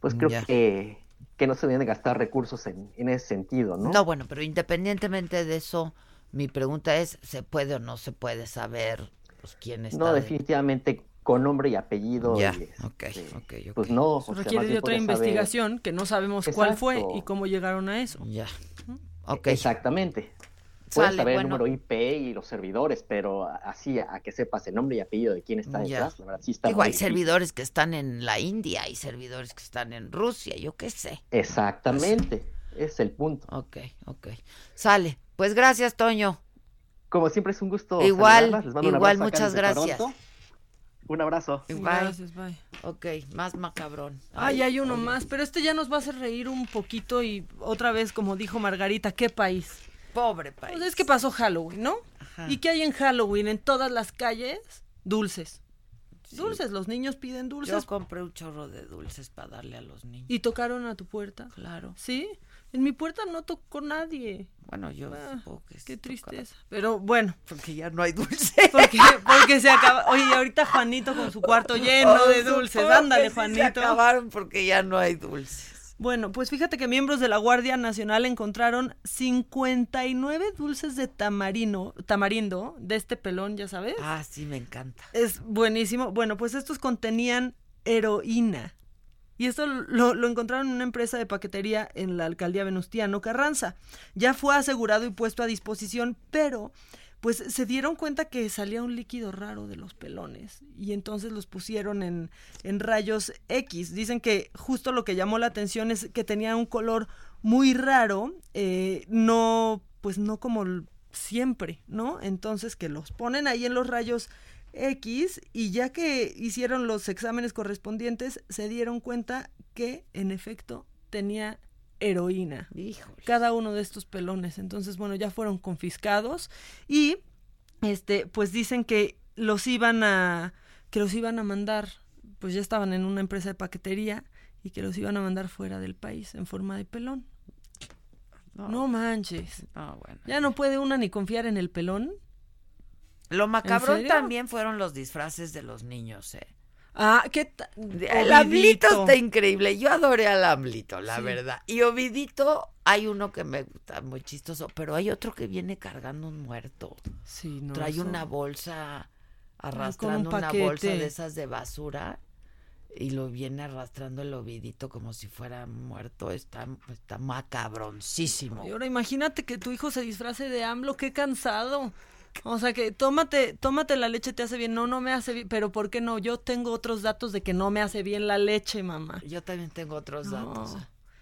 pues creo que, que no se deben de gastar recursos en, en ese sentido, ¿no? No, bueno, pero independientemente de eso, mi pregunta es, ¿se puede o no se puede saber pues, quién está? No, de- definitivamente con nombre y apellido. Ya, y, este, ok, ok, ok. Pues no, Eso requiere de otra poder saber- investigación que no sabemos cuál fue Exacto. y cómo llegaron a eso. Ya. Exactamente. Puedes Sale, saber bueno. el número IP y los servidores, pero así a, a que sepas el nombre y apellido de quién está Ya. detrás, la verdad sí está Digo, hay difícil. servidores que están en la India, hay servidores que están en Rusia, yo qué sé. Exactamente, es el punto. Ok, ok. Sale. Pues gracias, Toño. Como siempre es un gusto. Igual. Les mando igual, muchas gracias. Toronto. Un abrazo. Bye. Gracias, bye. Ok, más macabrón. Ay, hay uno más, pero este ya nos va a hacer reír un poquito y otra vez, como dijo Margarita, ¿qué país? Pobre país. Pues es que pasó Halloween, ¿no? Ajá. ¿Y qué hay en Halloween? En todas las calles, dulces. Dulces, los niños piden Yo dulces. compré un chorro de dulces para darle a los niños. ¿Y tocaron a tu puerta? Claro. ¿Sí? En mi puerta no tocó nadie. Bueno, yo Ah, supongo que Qué tristeza. Pero bueno. Porque ya no hay dulce. Porque, porque se acaba. Oye, ahorita Juanito con su cuarto lleno Oh, de dulces. Ándale, Juanito. Se acabaron porque ya no hay dulces. Bueno, pues fíjate que miembros de la Guardia Nacional encontraron 59 dulces de tamarino, tamarindo, de este pelón, ya sabes. Ah, sí, me encanta. Es buenísimo. Bueno, pues estos contenían heroína. Y esto lo, encontraron en una empresa de paquetería en la alcaldía Venustiano Carranza. Ya fue asegurado y puesto a disposición, pero pues se dieron cuenta que salía un líquido raro de los pelones y entonces los pusieron en, en rayos X. Dicen que justo lo que llamó la atención es que tenía un color muy raro, eh, no, pues no como siempre, ¿no? Entonces que los ponen ahí en los rayos X y ya que hicieron los exámenes correspondientes se dieron cuenta que en efecto tenía heroína. Cada uno de estos pelones. Entonces, bueno, ya fueron confiscados y este pues dicen que los iban a que los iban a mandar pues ya estaban en una empresa de paquetería y que los iban a mandar fuera del país en forma de pelón. No, manches. No, bueno. Ya no puede una ni confiar en el pelón. Lo macabrón también fueron los disfraces de los niños, ¿eh? Ah, ¿qué? El Amblito está increíble. Yo adoré al Amblito, la verdad. Y Ovidito, hay uno que me gusta muy chistoso, pero hay otro que viene cargando un muerto. Sí, no. Trae eso- una bolsa arrastrando un una bolsa de esas de basura y lo viene arrastrando el Ovidito como si fuera muerto. Está, está macabroncísimo. Y ahora imagínate que tu hijo se disfrace de AMLO, qué cansado. O sea que tómate, tómate la leche te hace bien, no, no me hace bien, pero ¿por qué no? Yo tengo otros datos de que no me hace bien la leche, mamá. Yo también tengo otros No. datos.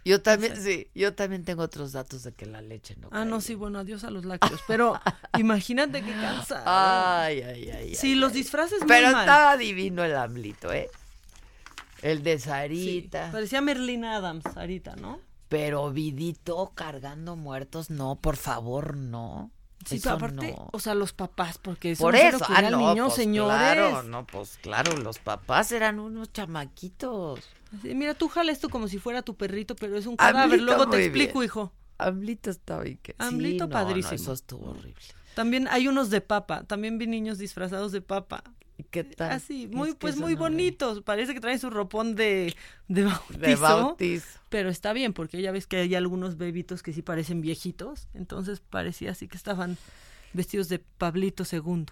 Yo también, sí, yo también tengo otros datos de que la leche no. Ah, no, sí, bueno, adiós a los lácteos, pero imagínate qué cansado. Ay, ay, ay. Sí, ay, los ay. disfraces muy Pero mal. estaba divino el amblito, ¿eh? El de Sarita. Parecía Merlina Adams, Sarita, ¿no? Pero Vidito cargando muertos, no, por favor, no. Sí, Eso pero aparte, no. o sea, los papás, porque eso Por no eso, ah, no, niño, pues señores. claro, no, pues claro, los papás eran unos chamaquitos. Así, mira, tú jala esto como si fuera tu perrito, pero es un cadáver. Amblito, Luego te explico, bien. hijo. Amblito estaba bien que Amblito sí, padrísimo. No, eso estuvo horrible. También hay unos de papa. También vi niños disfrazados de papa. ¿Y qué tal? Así, muy, Es pues muy no bonitos. Parece que traen su ropón de, de bautizo. De bautizo. Pero está bien, porque ya ves que hay algunos bebitos que sí parecen viejitos. Entonces parecía así que estaban vestidos de Pablito II.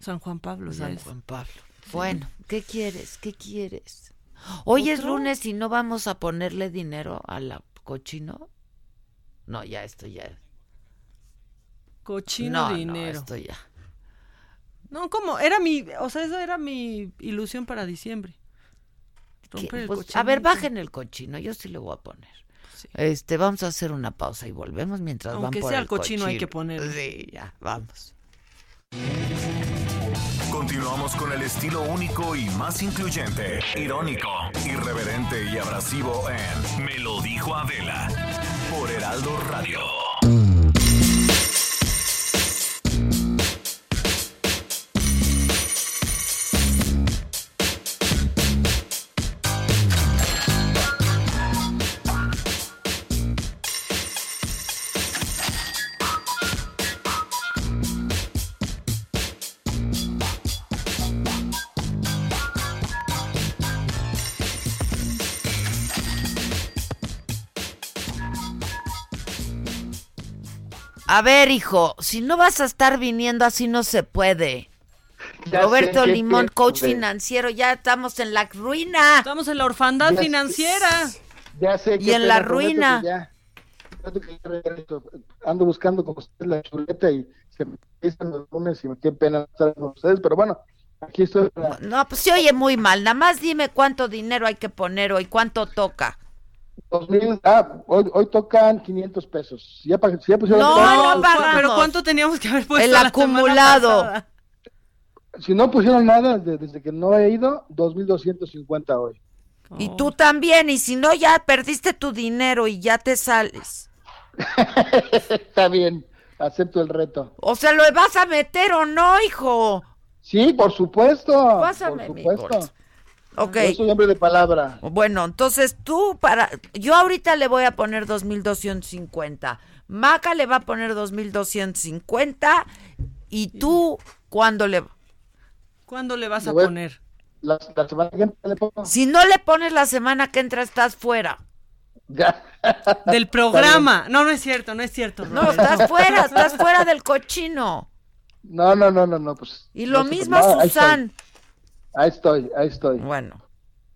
San Juan Pablo, ya San. Juan Pablo. Bueno, ¿qué quieres? ¿Qué quieres? Hoy es lunes y no vamos a ponerle dinero a la cochino. No, ya esto ya. Cochino no, dinero. No, esto ya. No, ¿cómo? Era mi, o sea, esa era mi ilusión para diciembre. El Pues, a ver, bajen el cochino, yo sí le voy a poner. Este, vamos a hacer una pausa y volvemos mientras van Aunque por sea el el cochino, hay que ponerlo. Sí, ya, vamos. Continuamos con el estilo único y más incluyente, irónico, irreverente y abrasivo en Me lo dijo Adela por Heraldo Radio. A ver, hijo, si no vas a estar viniendo así no se puede. Ya Roberto sé, ¿qué Limón, coach de- financiero, ya estamos en la ruina. Estamos en la orfandad Ya- financiera. Ya sé Y qué en la que ruina. ya- prometo que ya regreso. Ando buscando como usted la chuleta y se me empiezan los lunes y me qué pena estar con ustedes, pero bueno, aquí estoy. No, pues se oye muy mal. Nada más dime cuánto dinero hay que poner hoy, cuánto toca. Ah, hoy, hoy tocan 500 pesos. Si ya, pa- si ya pusieron No, no pagamos. Pero ¿cuánto teníamos que haber puesto El acumulado. si no pusieron nada de- desde que no he ido, 2.250 hoy. Y tú también, y si no, ya perdiste tu dinero y ya te sales. Está bien, acepto el reto. O sea, ¿lo vas a meter o no, hijo? Sí, por supuesto. Pásame por mi bolsa. Ok. Yo soy hombre de palabra. Bueno, entonces tú para... Yo ahorita le voy a poner 2.250. Maca le va a poner 2.250. Y tú, ¿cuándo le...? ¿Cuándo le vas a voy poner? La, la semana que entra le pongo. Si no le pones la semana que entra, estás fuera. Ya. Del programa. No, no es cierto, no es cierto. No, estás fuera, estás fuera del cochino. No, no, no, no, no, pues. Y lo no mismo no, ahí Susan. Ahí estoy, ahí estoy. Bueno,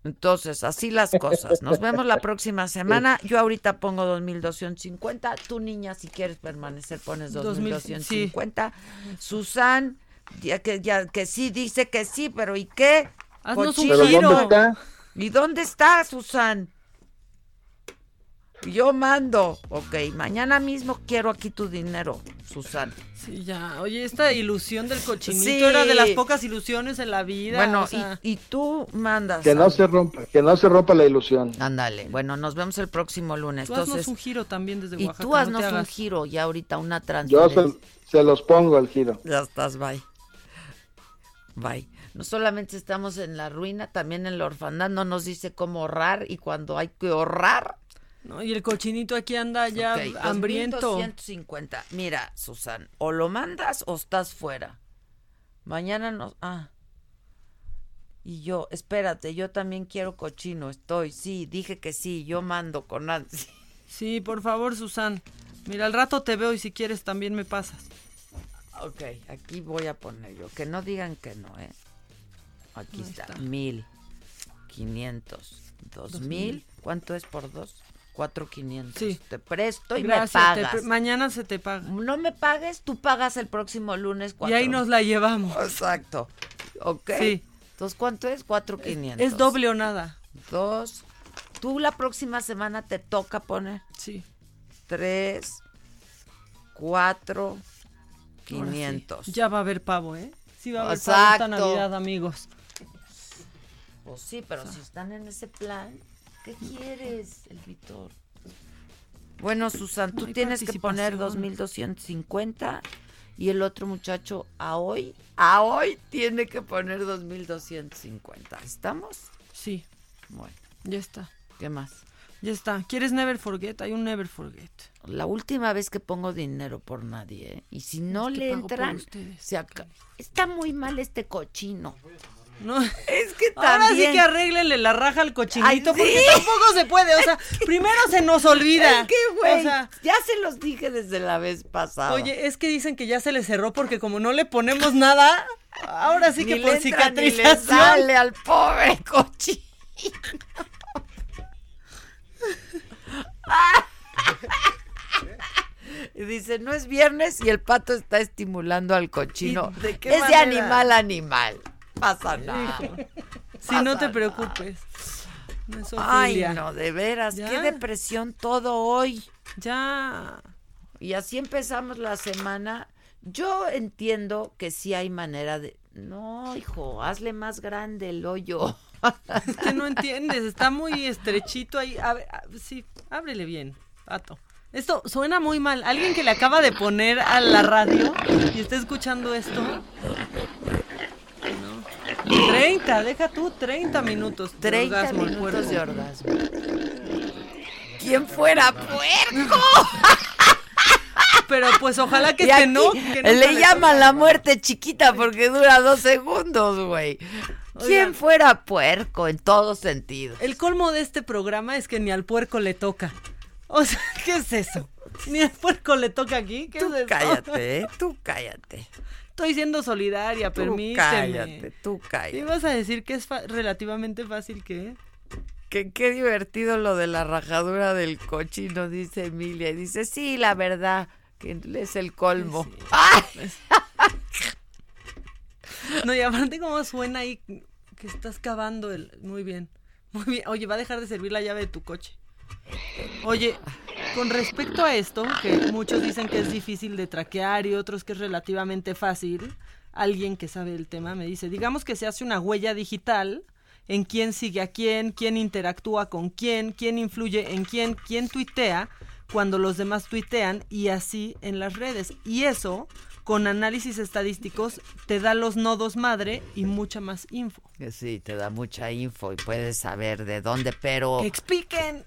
entonces, así las cosas. Nos vemos la próxima semana. Yo ahorita pongo 2.250. Tu niña, si quieres permanecer, pones 2.250. Susan, ya que, ya que sí, dice que sí, pero ¿y qué? Haznos un giro. ¿Y dónde está, Susan? Yo mando. Ok, mañana mismo quiero aquí tu dinero, Susan. Sí, ya. Oye, esta ilusión del cochinito Sí. era de las pocas ilusiones en la vida. Bueno, o sea, y, y tú mandas. Que no se rompa, que no se rompa la ilusión. Ándale, bueno, nos vemos el próximo lunes. tú haznos Entonces, un giro también desde y Oaxaca. tú no haznos te un hagas. giro y ahorita una Yo transferencia. se, se los pongo al giro. Ya estás, bye. Bye. No solamente estamos en la ruina, también en la orfandad no nos dice cómo ahorrar y cuando hay que ahorrar. No, y el cochinito aquí anda ya hambriento. 2250. Mira, Susan, o lo mandas o estás fuera. Mañana nos... Ah. Y yo, espérate, yo también quiero cochino, estoy, sí, dije que sí, yo mando con Nancy. Sí, por favor, Susan. Mira, al rato te veo y si quieres también me pasas. Ok, aquí voy a poner yo, que no digan que no, ¿eh? Aquí Ahí está, mil, quinientos, dos mil. ¿cuánto es por dos? Cuatro quinientos. Sí. Te presto y Gracias, me te pagas. pre- mañana se te paga. No me pagues, tú pagas el próximo lunes. Y Cuatro. ahí nos la llevamos. Exacto. Ok. Sí. Entonces, ¿cuánto es? Cuatro quinientos. Es doble o nada. Dos. Tú la próxima semana te toca poner. Sí. Tres. Cuatro. Ahora sí. Quinientos. Ya va a haber pavo, ¿eh? Sí va a haber pavo esta. Navidad, amigos. Pues sí, pero si están en ese plan, ¿qué quieres, el Vitor? Bueno, Susan, tú tienes que poner participación. 2.250 y el otro muchacho a hoy, a hoy tiene que poner 2.250. ¿Estamos? Sí, Bueno, ya está. ¿qué más? Ya está. ¿Quieres Never Forget? Hay un Never Forget. La última vez que pongo dinero por nadie, ¿eh? Y si no Es que le entran, ustedes. se acaba. Está muy mal este cochino. No. Es que Ahora sí también- que arréglenle la raja al cochinito Ay, porque tampoco se puede. O sea, primero se nos olvida. Es que, güey, O sea, ya se los dije desde la vez pasada. oye, es que dicen que ya se le cerró porque como no le ponemos nada, ahora sí Ni que le por entra ni le cicatrización. sale al pobre cochino. Y dice, no es viernes y el pato está estimulando al cochino. ¿Y de qué es de animal a animal. Pasa nada. Sí, no te preocupes. No es Ay, no, de veras, Ya. qué depresión todo hoy. Ya. Y así empezamos la semana. Yo entiendo que sí hay manera de... No, hijo, hazle más grande el hoyo. Es que no entiendes, está muy estrechito ahí. A ver, a- sí, ábrele bien, pato. Esto suena muy mal. Alguien que le acaba de poner a la radio y está escuchando esto. No. 30, deja tú 30 minutos. de 30 orgasmo minutos de orgasmo. ¿Quién fuera puerco? Pero pues ojalá que aquí no. que le llaman la muerte chiquita porque dura dos segundos, güey. ¿Quién Oigan. fuera puerco en todos sentidos? El colmo de este programa es que ni al puerco le toca. O sea, ¿qué es eso? Ni al puerco le toca aquí. ¿Qué Tú es eso? cállate. Tú cállate. Estoy siendo solidaria, Tú permíteme. cállate, tú cállate. ¿Ibas a decir que es fa- relativamente fácil que? Que qué divertido lo de la rajadura del cochino, dice Emilia. Y dice, sí, la verdad, que es el colmo. ¡Ay! No, y aparte cómo suena ahí que estás cavando el... Muy bien, muy bien. Oye, va a dejar de servir la llave de tu coche. Oye, con respecto a esto, que muchos dicen que es difícil de traquear y otros que es relativamente fácil, alguien que sabe el tema me dice, digamos que se hace una huella digital en quién sigue a quién, quién interactúa con quién, quién influye en quién, quién tuitea cuando los demás tuitean y así en las redes. Y eso, con análisis estadísticos, te da los nodos madre y mucha más info. Sí, te da mucha info y puedes saber de dónde, pero... Que expliquen.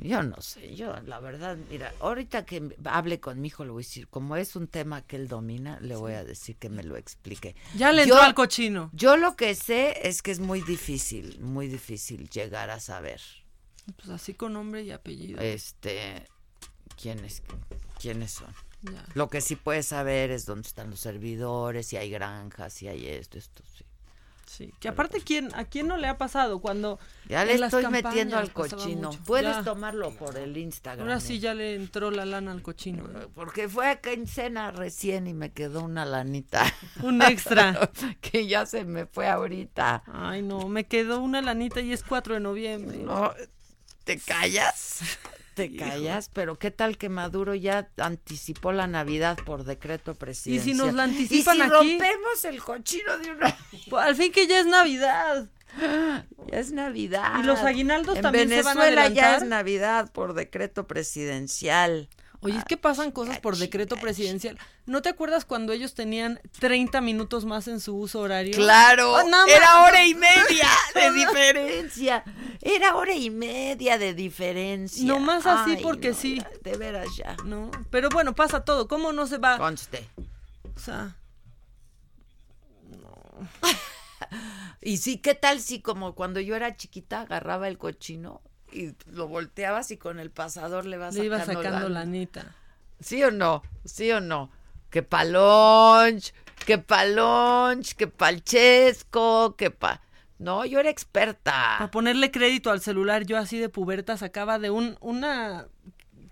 Yo no sé, yo la verdad, mira, ahorita que hable con mi hijo le voy a decir, como es un tema que él domina, le voy a decir que me lo explique. Ya le entró al cochino. Yo lo que sé es que es muy difícil, muy difícil llegar a saber, Pues así con nombre y apellido. este, quiénes, quiénes son. Ya. Lo que sí puedes saber es dónde están los servidores, si hay granjas, si hay esto, esto, sí. Sí, que aparte, ¿quién, ¿a quién no le ha pasado cuando... Ya le en estoy metiendo al cochino. mucho? Puedes Ya. tomarlo por el Instagram. Ahora ¿eh? sí ya le entró la lana al cochino. ¿eh? Porque fue a quincena recién y me quedó una lanita. Un extra. que ya se me fue ahorita. Ay, no, me quedó una lanita y es 4 de noviembre. No, ¿te callas? ¿Te Hijo. callas? Pero ¿qué tal que Maduro ya anticipó la Navidad por decreto presidencial? nos la anticipan ¿Y si aquí? rompemos el cochino de una... Pues, al fin que ya es Navidad. Ya es Navidad. Y los aguinaldos en también se van a Venezuela ya adelantar. es Navidad por decreto presidencial. Oye, es que pasan cosas por decreto presidencial. ¿No te acuerdas cuando ellos tenían 30 minutos más en su uso horario? Claro, Oh, nada era hora y media de diferencia. Era hora y media de diferencia. No más así Ay, porque no, sí. ya, De veras ya. No, pero bueno, pasa todo. ¿Cómo no se va? Conste. O sea, Y sí, ¿qué tal si como cuando yo era chiquita agarraba el cochino y lo volteabas y con el pasador le vas le iba sacando, sacando la... la anita. ¿Sí o no? ¿Sí o no? Que pa' lunch, que pa' lunch, que pa'l chesco, que pa... No, yo era experta. Para ponerle crédito al celular, yo así de puberta sacaba de un una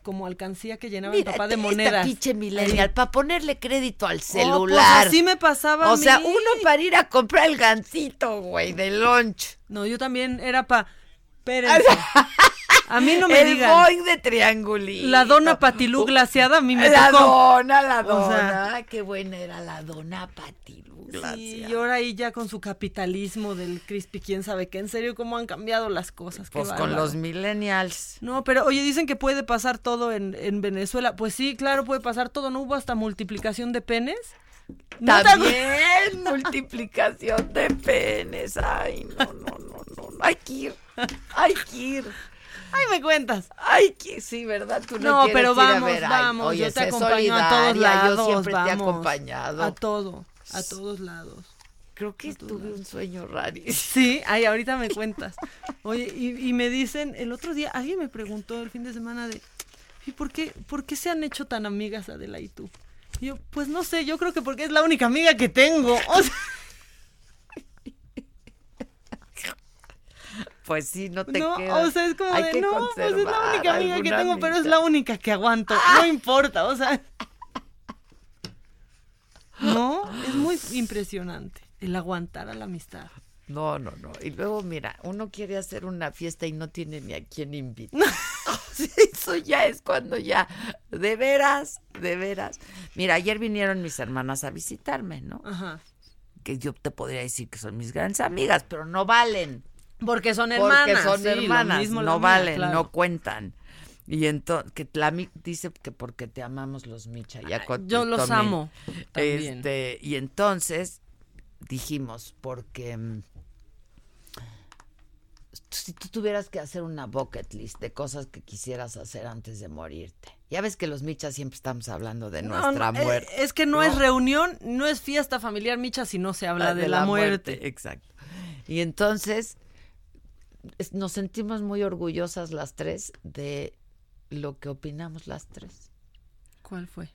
como alcancía que llenaba Mira, mi papá de monedas. pinche millennial, para ponerle crédito al Oh, pues celular. así me pasaba a O sea, uno para ir a comprar el gancito, güey, de lunch. No, yo también era para... Espérense. A mí no me el digan. Boeing de triangulito. La dona patilú glaseada a mí me la tocó. dona, la O dona. sea, Ay, qué buena era la dona patilú. Sí, y ahora ahí ya con su capitalismo del crispy, quién sabe qué. En serio, cómo han cambiado las cosas. Qué Pues con bárbaro. los millennials. No, pero oye, dicen que puede pasar todo en, en Venezuela. Pues sí, claro, puede pasar todo. ¿No hubo hasta multiplicación de penes? ¿No te acuer- También multiplicación de penes. Ay, no, no, no, no. Hay que ir. Hay que ir. Ay, me cuentas. Ay, que sí, ¿verdad? Tú no, No, pero ir a vamos. Ay, vamos. oye, yo te acompaño a todos lados. Yo siempre te he vamos. acompañado. A todo, a todos lados. Creo que tuve un sueño rarísimo. Sí, ay, ahorita me cuentas. Oye, y, y me dicen, el otro día alguien me preguntó el fin de semana de, ¿y por qué, por qué se han hecho tan amigas Adela y tú? Y yo, pues no sé, yo creo que porque es la única amiga que tengo. O sea, Pues sí, no te no, queda. o sea, es como Hay de, que no, pues es la única amiga que tengo, pero es la única que aguanto. No importa, o sea. No, es muy impresionante el aguantar a la amistad. No, no, no. Y luego, mira, uno quiere hacer una fiesta y no tiene ni a quién invitar. Eso ya es cuando ya, de veras, de veras. Mira, ayer vinieron mis hermanas a visitarme, ¿no? Ajá. Que yo te podría decir que son mis grandes amigas, pero no valen. Porque son Porque hermanas. son sí, lo hermanas, mismo la no valen, claro. no cuentan. Y entonces, que la dice que porque te amamos los Micha. Ya Ay, con- yo los tomé. amo también. Este, y entonces dijimos, porque mm, si tú tuvieras que hacer una bucket list de cosas que quisieras hacer antes de morirte. Ya ves que los Michas siempre estamos hablando de No, nuestra no, eh, muerte. Es que no, es reunión, no es fiesta familiar, Micha, si no se habla Ah, de, la, muerte. Exacto. Y entonces es- nos sentimos muy orgullosas las tres de lo que opinamos las tres. ¿Cuál fue?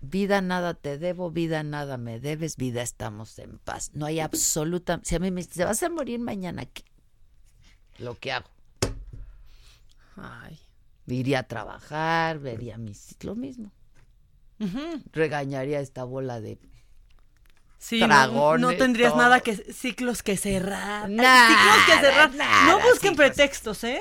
Vida nada te debo, vida nada me debes, vida estamos en paz. No hay absoluta. Si a mí me dice, ¿te vas a morir mañana? ¿qué? Lo que hago. Ay. Iría a trabajar, vería mis. Lo mismo. Regañaría esta bola de. Sí, no, dragones, no tendrías todo. nada que ciclos que cerrar. Nada, ciclos que cerrar. no busquen ciclos. pretextos, ¿eh?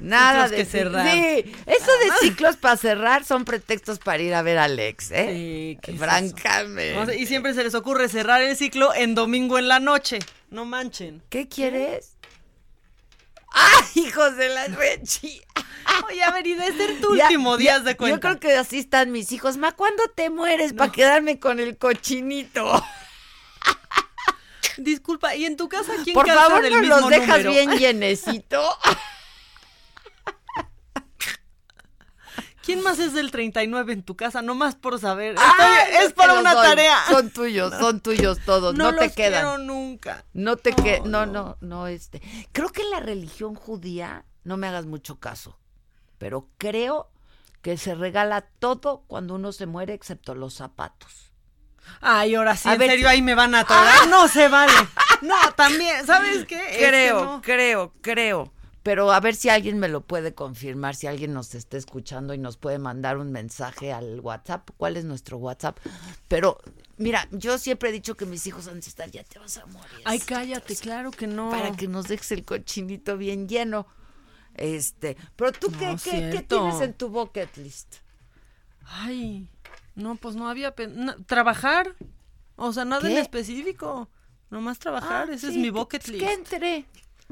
Nada Ciclos de que cerrar. Sí, eso de ciclos para cerrar son pretextos para ir a ver a Alex, ¿eh? Sí. Francamente. Y siempre se les ocurre cerrar el ciclo en domingo en la noche. No manchen. ¿Qué quieres? ¡Ay, hijos de la rechi! Oye, a ver, y de ser tu Ya, último día de cuenta. Yo creo que así están mis hijos. Ma, ¿cuándo te mueres para quedarme con el cochinito? Disculpa, ¿y en tu casa quién Por favor, del no mismo los dejas número? bien llenecito. ¿Quién más es del 39 en tu casa? No más por saber. Ah, Estoy- no es para una doy. tarea. Son tuyos, son tuyos todos. No, No te los quedan. quiero nunca. No te que no, no, no, este. Creo que en la religión judía, no me hagas mucho caso, pero creo que se regala todo cuando uno se muere, excepto los zapatos. Ay, ahora sí, A en ver, serio, ahí me van a atorar. No se vale. No, también, ¿sabes qué? Este, Creo, no. creo, creo. Pero a ver si alguien me lo puede confirmar, si alguien nos está escuchando y nos puede mandar un mensaje al WhatsApp. ¿Cuál es nuestro WhatsApp? Pero, mira, yo siempre he dicho que mis hijos antes de estar, ya te vas a morir. Ay, cállate, claro que no. para que nos dejes el cochinito bien lleno. Este, pero tú qué, No, qué, tienes en tu bucket list? Ay, no, pues no había... na- ¿Trabajar? O sea, nada en específico. Nomás trabajar, Ah, ese es mi que- bucket pues list. que entre.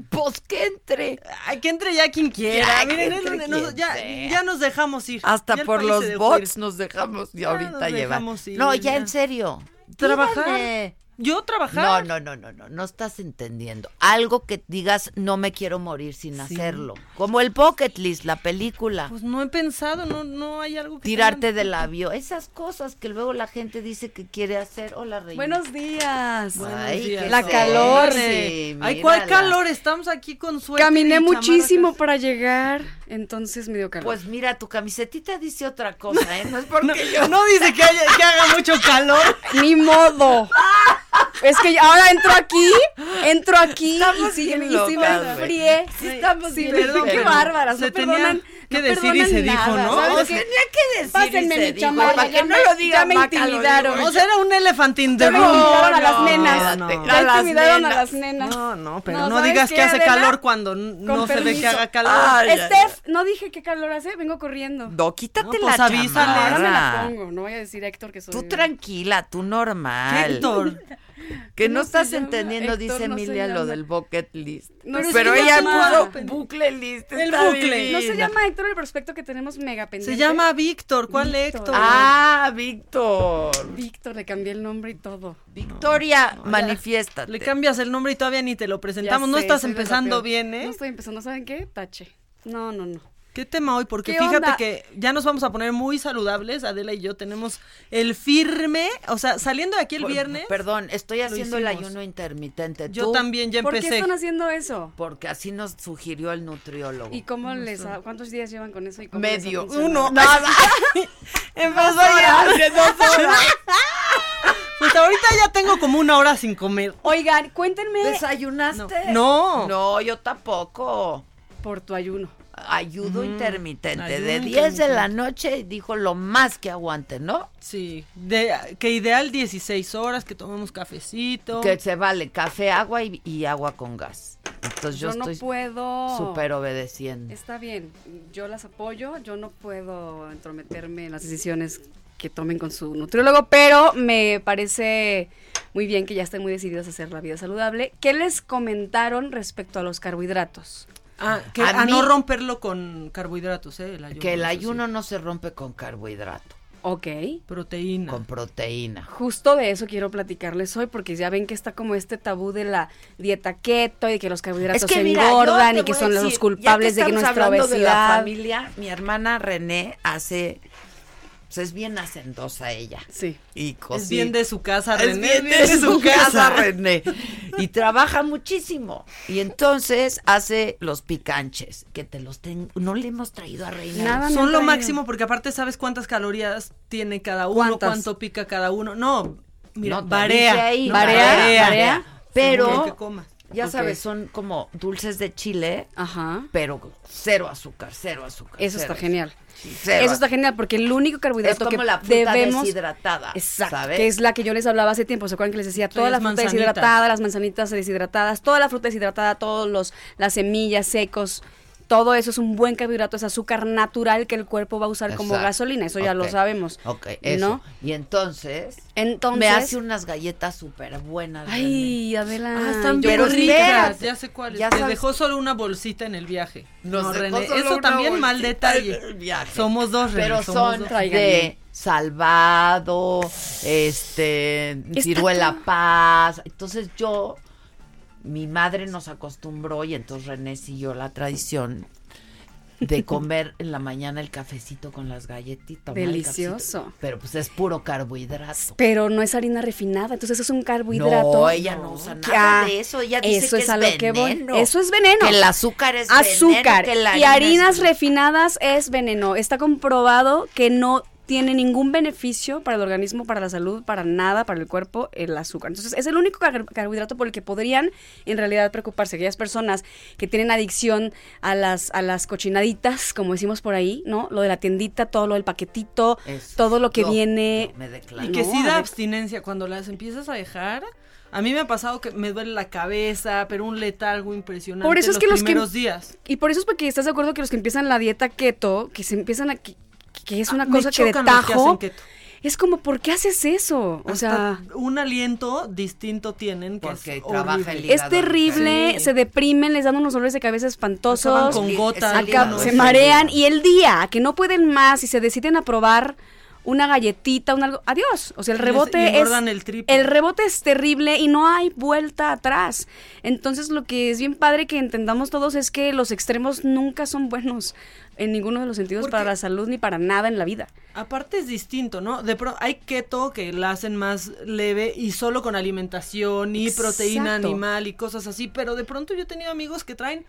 Pues que entre. Ay, que entre ya quien quiera. Ya, Miren, entre nos- ya, ya nos dejamos ir. Hasta Ya por los bots nos dejamos de Ya ahorita llevar. no, ya, ya. en serio. Trabajar. ¿Yo trabajar? No, no, no, no, no, no estás entendiendo. Algo que digas, no me quiero morir sin Sí. hacerlo. Como el Bucket List, la película. Pues no he pensado, no, no hay algo que Tirarte del avión. Esas cosas que luego la gente dice que quiere hacer. Hola, Reina. Buenos días. Ay, qué La sexy, calor. Ay, ¿cuál calor? Estamos aquí con suerte. Caminé muchísimo para llegar, entonces me dio calor. Pues mira, tu camisetita dice otra cosa, ¿eh? No es porque No, yo... no dice que, haya- que haga mucho calor. Ni modo. Es que ahora entro aquí, entro aquí Estamos y sí, bien y sí me enfrié. Sí, estamos Sí, bien perdón, qué bárbaras. Se no tenía perdonan, que no decir y se dijo, nada, ¿no? ¿sabes O qué? sea, Tenía que decir Pásenme y mi se dijo, chamarra, para ya que no me- lo diga ya me intimidaron. O sea, era un elefantín de rojo. intimidaron a las no, nenas. no, Ya las intimidaron a las nenas. No, no, pero No, no, ¿sabes digas qué, que hace Adela? calor cuando no se ve que haga calor. Steph, no dije qué calor hace, vengo corriendo. No, quítate No, pues la avísale. Ahora me la chamarra. pongo, no voy a decir Héctor que soy... Tú tranquila, tú normal. Héctor. Que no ¿Cómo se estás entendiendo, Héctor, dice no Emilia, lo del bucket list. No, es pero ella llama- puso bucle list. El está bucle. divina. No se llama Héctor el prospecto que tenemos mega pendiente. Se llama Víctor. ¿Cuál Víctor. Héctor? Ah, Víctor. Víctor, le cambié el nombre y todo. Victoria, manifiéstate. Le cambias el nombre y todavía ni te lo presentamos. No estás empezando bien, ¿eh? No estoy empezando, ¿saben qué? Tache. No, no, no. ¿Qué tema hoy? Porque ¿Qué fíjate onda? que ya nos vamos a poner muy saludables. Adela y yo tenemos el firme. O sea, saliendo de aquí el Por- viernes. Perdón, estoy haciendo el ayuno intermitente. Yo ¿Tú? también ya ¿Por qué empecé. están haciendo eso? Porque así nos sugirió el nutriólogo. ¿Y cómo les ha- cuántos días llevan con eso? Y cómo Medio. Uno. Nada. Empezó ya. Hace dos horas. Pues ahorita ya tengo como una hora sin comer. Oigan, cuéntenme ¿Desayunaste? No. No, yo tampoco. por tu ayuno. Ayudo intermitente. ayuno de 10 de la intermitente. noche dijo lo más que aguante, ¿no? Sí. De, que ideal 16 horas, que tomemos cafecito. Que se vale café, agua y, y agua con gas. Entonces yo, Yo, no estoy puedo. súper obedeciendo. Está bien, yo las apoyo, yo no puedo entrometerme en las decisiones que tomen con su nutriólogo, pero me parece muy bien que ya estén muy decididas a hacer la vida saludable. ¿Qué les comentaron respecto a los carbohidratos? Ah, que A a, mí- no romperlo con carbohidratos, ¿eh? El ayuno, Que el sí. ayuno no se rompe con carbohidrato, Ok. Proteína. con proteína. Justo de eso quiero platicarles hoy, porque ya ven que está como este tabú de la dieta keto y que los carbohidratos se mira, engordan y que son decir, los ya culpables que de que estamos nuestra de la obesidad. familia, mi hermana René hace pues es bien hacendosa ella. Sí. Y Es bien de su casa, Es René. bien de su casa, René. Y trabaja muchísimo. Y entonces hace los picanches, que te los tengo. No le hemos traído a Reina. Nada Son lo máximo porque aparte sabes cuántas calorías tiene cada uno, ¿Cuántas? cuánto pica cada uno. No, mira, No, ahí, no, barea. barea. Pero, que comas. ya sabes, son como dulces de chile, Ajá. pero cero azúcar, cero azúcar. Eso cero está genial. Cero Eso está genial porque el único Es carbohidrato como que la fruta debemos deshidratada, Exacto, ¿sabes? que es la que yo les hablaba hace tiempo, ¿se acuerdan que les decía? Toda Sí, la las fruta manzanitas. deshidratada, las manzanitas deshidratadas, toda la fruta deshidratada, todos los las semillas secos, todo eso es un buen carbohidrato, es azúcar natural que el cuerpo va a usar como gasolina, eso ya lo sabemos. Ok, eso. ¿No? Y entonces, Entonces, me hace unas galletas súper buenas. Ay, Adela. Ah, están pero ricas. Ya sé cuáles. Ya Te sabes- dejó solo una bolsita en el viaje. Nos No, René, eso también mal detalle. Somos dos, René, Pero somos son dos. de salvado, este, Está ciruela todo. paz. Entonces yo, mi madre nos acostumbró y entonces René siguió la tradición de comer en la mañana el cafecito con las galletitas. Delicioso. Pero pues es puro carbohidrato. Pero no es harina refinada, entonces es un carbohidrato. No, ella no usa nada de eso. Ella dice eso que es es a lo que voy. veneno. Eso es veneno. Que el azúcar es azúcar veneno, la y harina harinas es- refinadas es veneno. Está comprobado que no tiene ningún beneficio para el organismo, para la salud, para nada, para el cuerpo, el azúcar. Entonces, es el único car- carbohidrato por el que podrían en realidad preocuparse. Aquellas personas que tienen adicción a las, a las cochinaditas, como decimos por ahí, ¿no? Lo de la tiendita, todo lo del paquetito, Eso. todo lo que Yo- viene. yo me declaro. Y que No, sí da abstinencia cuando las empiezas a dejar. A mí me ha pasado que me duele la cabeza, pero un letargo impresionante Por eso es los que los que- primeros días. Y por eso es porque estás de acuerdo que los que empiezan la dieta keto, que se empiezan a que, que es una Ah, me cosa que de chocan los que tajo es como, ¿por qué haces eso? O Hasta sea, un aliento distinto tienen que Porque es trabaja horrible. el es hígado terrible, Sí. se deprimen, les dan unos dolores de cabeza espantosos. Acaban con gotas. Acá se es marean y el día que no pueden más y se deciden a probar una galletita, un algo, adiós. O sea, el rebote es el triple. el rebote es terrible y no hay vuelta atrás. Entonces, lo que es bien padre que entendamos todos es que los extremos nunca son buenos en ninguno de los sentidos para la salud ni para nada en la vida. Aparte es distinto, ¿no? De pronto hay keto que la hacen más leve y solo con alimentación y proteína animal y cosas así, pero de pronto yo he tenido amigos que traen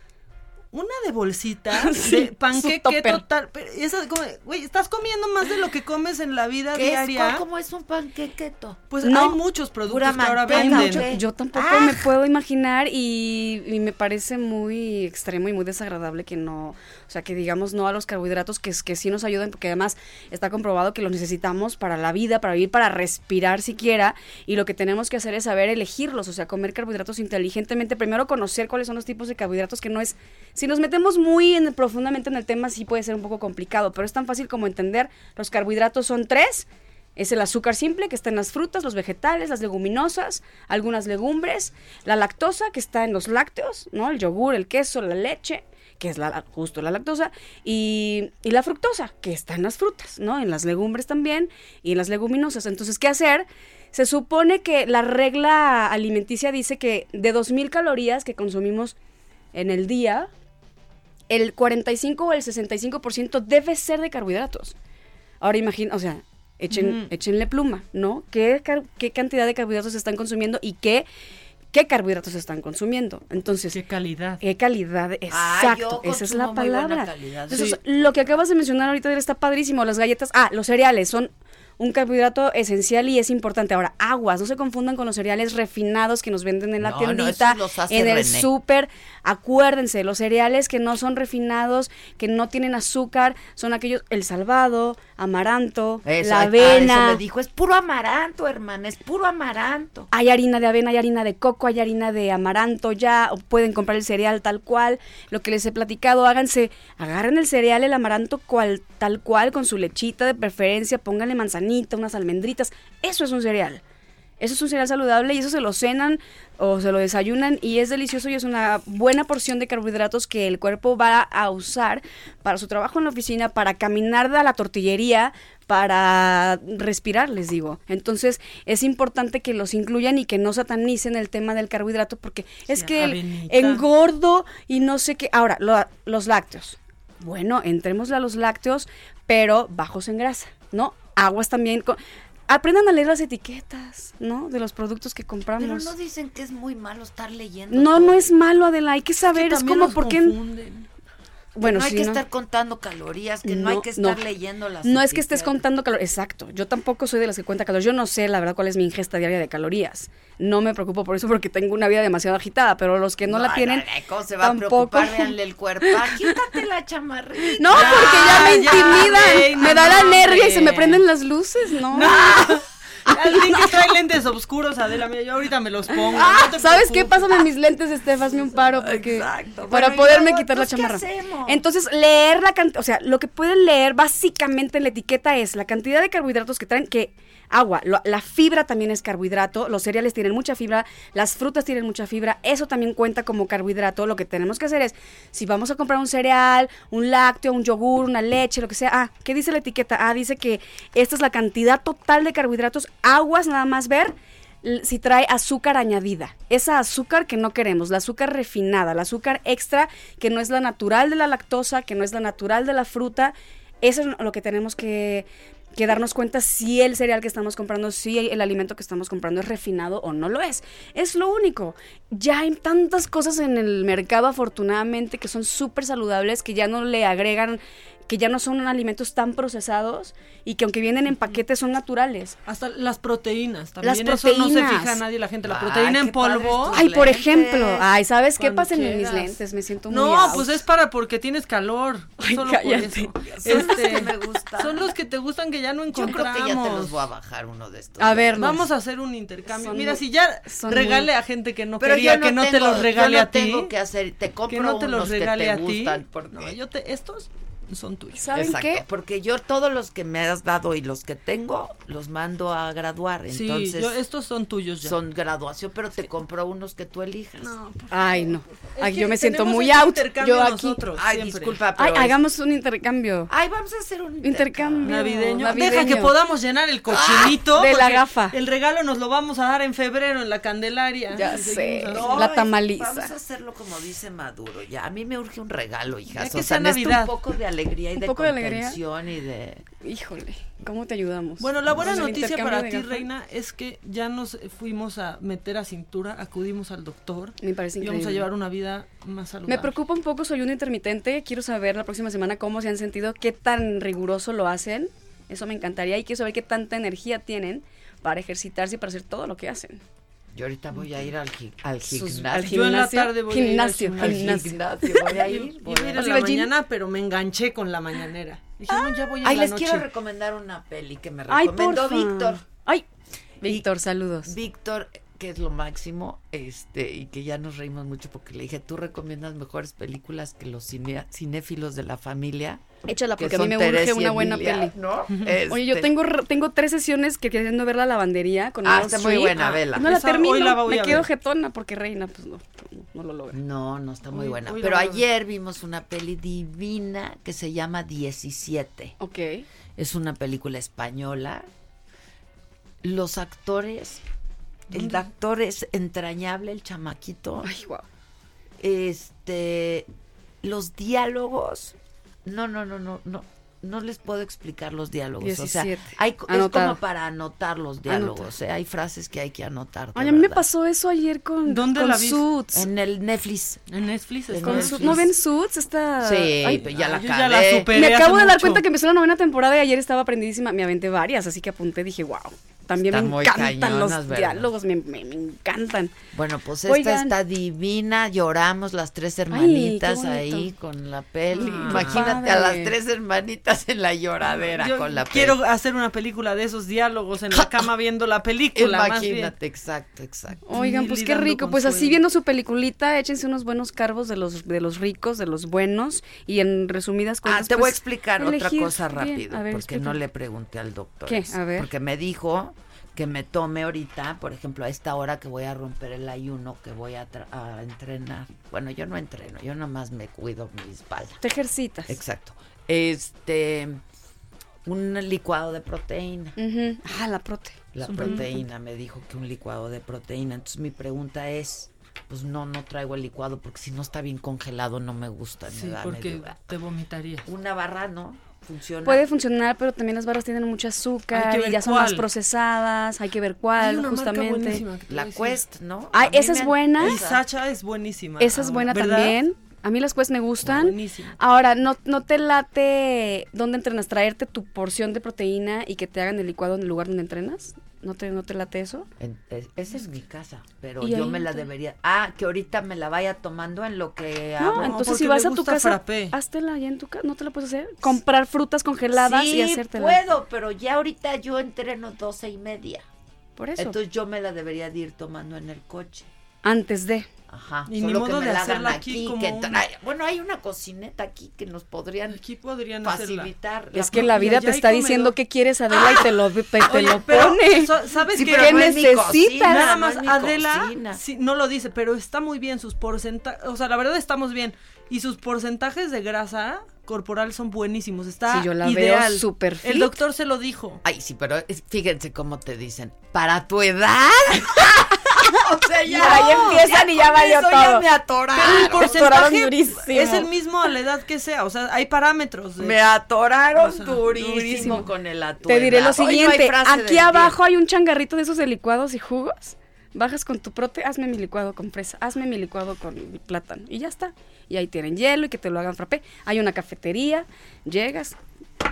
una de bolsita Sí, de panque su topper. keto tal, pero esa como, güey, estás comiendo más de lo que comes en la vida ¿Qué es? diaria. ¿Cómo es un panquequeto? Pues No, hay muchos productos que ahora manteca, venden. yo tampoco Ah. me puedo imaginar y, y me parece muy extremo y muy desagradable que no, o sea, que digamos no a los carbohidratos que, es- que sí nos ayudan, porque además está comprobado que los necesitamos para la vida, para vivir, para respirar siquiera, y lo que tenemos que hacer es saber elegirlos, o sea, comer carbohidratos inteligentemente, primero conocer cuáles son los tipos de carbohidratos que no es, si nos metemos muy en- profundamente en el tema sí puede ser un poco complicado, pero es tan fácil como entender, los carbohidratos son tres, es el azúcar simple que está en las frutas, los vegetales, las leguminosas, algunas legumbres, la lactosa que está en los lácteos, ¿no? El yogur, el queso, la leche, que es la, justo la lactosa, y, y la fructosa, que está en las frutas, ¿no? En las legumbres también y en las leguminosas. Entonces, ¿qué hacer? Se supone que la regla alimenticia dice que de 2.000 calorías que consumimos en el día, el 45 o el 65% debe ser de carbohidratos. Ahora imagina, o sea, echen, Ujú. échenle pluma, ¿no? ¿Qué, ¿Qué cantidad de carbohidratos están consumiendo y qué, qué carbohidratos están consumiendo? Entonces, Qué calidad. ¿Qué calidad? Exacto, esa es la palabra. calidad. Entonces, Sí. lo que acabas de mencionar ahorita está padrísimo. Las galletas, ah, los cereales son un carbohidrato esencial y es importante. Ahora, aguas, no se confundan con los cereales refinados que nos venden en la No, no, tiendita, hace en el súper. Acuérdense, los cereales que no son refinados, que no tienen azúcar, son aquellos, el salvado, amaranto, Eso, la ah, avena. eso me dijo, es puro amaranto, hermana, es puro amaranto. Hay harina de avena, hay harina de coco, hay harina de amaranto ya, o pueden comprar el cereal tal cual. Lo que les he platicado, háganse, agarren el cereal, el amaranto cual, tal cual, con su lechita de preferencia, pónganle unas almendritas. Eso es un cereal. Eso es un cereal saludable y eso se lo cenan o se lo desayunan y es delicioso y es una buena porción de carbohidratos que el cuerpo va a usar para su trabajo en la oficina, para caminar a la tortillería, para respirar, les digo. Entonces es importante que los incluyan y que no satanicen el tema del carbohidrato porque es Sí, que el engordo y no sé qué. Ahora, lo- los lácteos. Bueno, entrémosle a los lácteos, pero bajos en grasa, ¿no? Aguas también. con- Aprendan a leer las etiquetas, ¿no? De los productos que compramos. Pero no dicen que es muy malo estar leyendo. No, todo. no es malo, Adela, hay que saber, es, también como los porque... Bueno, no hay que ¿no? estar contando calorías, que no, hay que no. estar leyendo las No es que estés contando calorías, exacto. Yo tampoco soy de las que cuenta calorías. Yo no sé, la verdad, cuál es mi ingesta diaria de calorías. No me preocupo por eso porque tengo una vida demasiado agitada, pero los que no, la tienen... ¿Cómo se va tampoco. a preocupar? El cuerpo. Quítate la chamarrita. No, porque ya me intimidan. me da la nervia y se me prenden las luces, ¿no? Alguien que trae lentes oscuros, Adela, mira, yo ahorita me los pongo. Ah, no ¿Sabes qué? preocupes. Pásame mis lentes, Estef, hazme un paro porque Exacto. para Bueno, poderme luego, quitar la entonces, ¿qué chamarra. hacemos? Entonces, leer la cantidad, o sea, lo que pueden leer básicamente en la etiqueta es la cantidad de carbohidratos que traen, que agua, la fibra también es carbohidrato, los cereales tienen mucha fibra, las frutas tienen mucha fibra, eso también cuenta como carbohidrato. Lo que tenemos que hacer es, si vamos a comprar un cereal, un lácteo, un yogur, una leche, lo que sea, ah, ¿qué dice la etiqueta? Ah, dice que esta es la cantidad total de carbohidratos, aguas nada más ver si trae azúcar añadida. Esa azúcar que no queremos, la azúcar refinada, la azúcar extra que no es la natural de la lactosa, que no es la natural de la fruta. Eso es lo que tenemos que, que darnos cuenta si el cereal que estamos comprando, si el alimento que estamos comprando es refinado o no lo es. Es lo único. Ya hay tantas cosas en el mercado, afortunadamente, que son súper saludables, que ya no le agregan, que ya no son alimentos tan procesados y que aunque vienen en paquetes son naturales. Hasta las proteínas también. Las Eso no se proteínas. fija nadie la gente. La Ay, proteína en qué padres polvo. Ay, por lentes. ejemplo, ay, ¿sabes qué? Cuando Pásenme mis lentes, me siento muy No, out. pues es para porque tienes calor. Ay, solo por cállate. eso. Son los Este, que me gustan. Son los que te gustan que ya no Yo creo encontramos. que ya te los voy a bajar uno de estos. A ver, Vamos a hacer un intercambio. Son Mira, muy- si ya regale muy- a gente que no Pero quería no que no te los regale yo no a ti. tengo que hacer, te compro que no te los unos que regale te a ti. gustan, porque- No, yo te estos son tuyos. ¿Saben Exacto, qué? Porque yo todos los que me has dado y los que tengo los mando a graduar. Sí, Entonces, yo- estos son tuyos ya. Son graduación, pero te compro unos que tú elijas. Ay, no. Ay, yo me siento muy out. intercambio Yo aquí. nosotros, Ay, siempre. disculpa, Ay, pero es- hagamos un intercambio. Ay, vamos a hacer un Intercambio Navideño. navideño. Deja que podamos llenar el cochinito. de la gafa. El regalo nos lo vamos a dar en febrero en la Candelaria. Ya sé. No, La tamaliza. Vamos a hacerlo como dice Maduro. Ya, a mí me urge un regalo, hijas. Ya que o sea, sea necesito Navidad. un poco de alegría y Un de poco de alegría. contención y de... Híjole, ¿cómo te ayudamos? Bueno, la buena noticia para ti. Reina, es que ya nos fuimos a meter a cintura, acudimos al doctor. Me parece y vamos a increíble. llevar una vida más saludable. Me preocupa un poco su ayuno intermitente. Quiero saber la próxima semana cómo se han sentido, qué tan riguroso lo hacen. Eso me encantaría. Y quiero saber qué tanta energía tienen para ejercitarse y para hacer todo lo que hacen. Yo ahorita voy a ir al, gi- al Sus- gimnasio. al Yo en la tarde voy a ir al gimnasio, gimnasio. voy a ir. voy a ir a ir. la gym? mañana, pero me enganché con la mañanera. Dije, no, ya voy en Ay, la les noche. quiero recomendar una peli que me Ay, recomendó porfa. Víctor. Ay, Víctor, saludos. Víctor, que es lo máximo, este, y que ya nos reímos mucho porque le dije, tú recomiendas mejores películas que los cine- cinéfilos de la familia. Échala, que porque a mí me urge una buena Emilia, peli. ¿no? Oye, yo Este, tengo tengo tres sesiones que queriendo ver la lavandería con Ah, está muy buena, vela. No la Esa termino, la me a quedo ver. jetona porque reina, pues no, no, lo logra. No, no está muy Hoy- buena. hoy Pero ayer vimos una peli divina que se llama 17. Ok. Es una película española. Los actores, el actor es entrañable, el chamaquito. Ay, wow. Este, los diálogos, no, no, no, no, no, no les puedo explicar los diálogos. O sea, 17. hay, co- es como para anotar los diálogos. ¿eh? Hay frases que hay que anotar. Ay, a mí me pasó eso ayer con, ¿Dónde con la? Suits. En el Netflix. En Netflix. En. Con Netflix. ¿No ven Suits? Esta... Sí, Ay, pero ya la yo ya la superé. me acabo de dar mucho. cuenta que empezó la novena temporada y ayer estaba aprendidísima. Me aventé varias, así que apunté. Dije, wow. También Están me encantan cañonas, los ¿verdad? diálogos, me, me- me encantan. Bueno, pues esta Oigan. está divina, lloramos las tres hermanitas ahí con la peli. Ah, Imagínate padre. a las tres hermanitas en la lloradera Yo con la peli. quiero hacer una película de esos diálogos en la cama viendo la película. más bien. Imagínate, exacto, exacto. Oigan, pues qué rico. Pues así viendo su peliculita, échense unos buenos carbos de los de los ricos, de los buenos y en resumidas Ah, cuentas. te voy a pues, explicar otra cosa rápido, A ver, porque no le pregunté al doctor. ¿Qué? A ver. Porque me dijo que me tome ahorita, por ejemplo, a esta hora que voy a romper el ayuno, que voy a, tra- a entrenar. Bueno, yo no entreno, yo nomás me cuido mi espalda. Te ejercitas. Exacto. Este, un licuado de proteína. Ujú. Ah, la prote. La proteína, me dijo que un licuado de proteína. Entonces mi pregunta es, pues no, no traigo el licuado porque si no está bien congelado no me gusta. me Sí, da porque medio- te vomitarías. Una barra, ¿no? Funciona. Puede funcionar, pero también las barras tienen mucho azúcar y ya son más procesadas, hay que ver Hay cuál, una justamente. La. Quest, ¿no? Ay, A mí esa es buena. Y Sacha es buenísima. Esa es buena ¿verdad? también. A mí las Quest me gustan. Buenísima. Ahora, ¿no, ¿no te late dónde entrenas? ¿Traerte tu porción de proteína y que te hagan el licuado en el lugar donde entrenas? ¿No te, no te late eso? En- es- esa es mi casa, pero ¿Y yo me la debería... Ah, que ahorita me la vaya tomando en lo que No, hago. entonces si vas a tu casa, frappé. háztela allá en tu casa. ¿No te la puedes hacer? Comprar frutas congeladas sí, y hacértela. puedo, pero ya ahorita yo entreno doce y media. Por eso. Entonces yo me la debería de ir tomando en el coche. Antes de. Ajá. Y ni solo modo que me de la hagan hacerla aquí como que un- Bueno, hay una cocineta aquí que nos podrían Aquí podrían facilitar. Es que la vida te está comedor. diciendo qué quieres, Adela, y te lo, te, te Oye, lo pero, pone. so- ¿sabes Sí, qué? pero ¿Qué no es mi necesitas? cocina, Nada no más mi Adela sí, no lo dice, pero está muy bien sus porcentajes, o sea, la verdad estamos bien y sus porcentajes de grasa corporal son buenísimos, está Sí, yo la veo ideal. súper fit. El doctor se lo dijo. Ay, sí, pero es- fíjense cómo te dicen. ¿Para tu edad? o sea, ya. Ahí empiezan y ya valió eso todo. Ya me atoraron. Pero el Atoraron porcentaje durísimo. es el mismo a la edad que sea, o sea, hay parámetros. de- Me atoraron O sea, durísimo, durísimo. con el atu Te diré lo Hoy no hay siguiente, aquí día. abajo hay un changarrito de esos de licuados y jugos. Bajas con tu prote, hazme mi licuado con fresa, hazme mi licuado con plátano y ya está. Y ahí tienen hielo y que te lo hagan frappé. Hay una cafetería, llegas.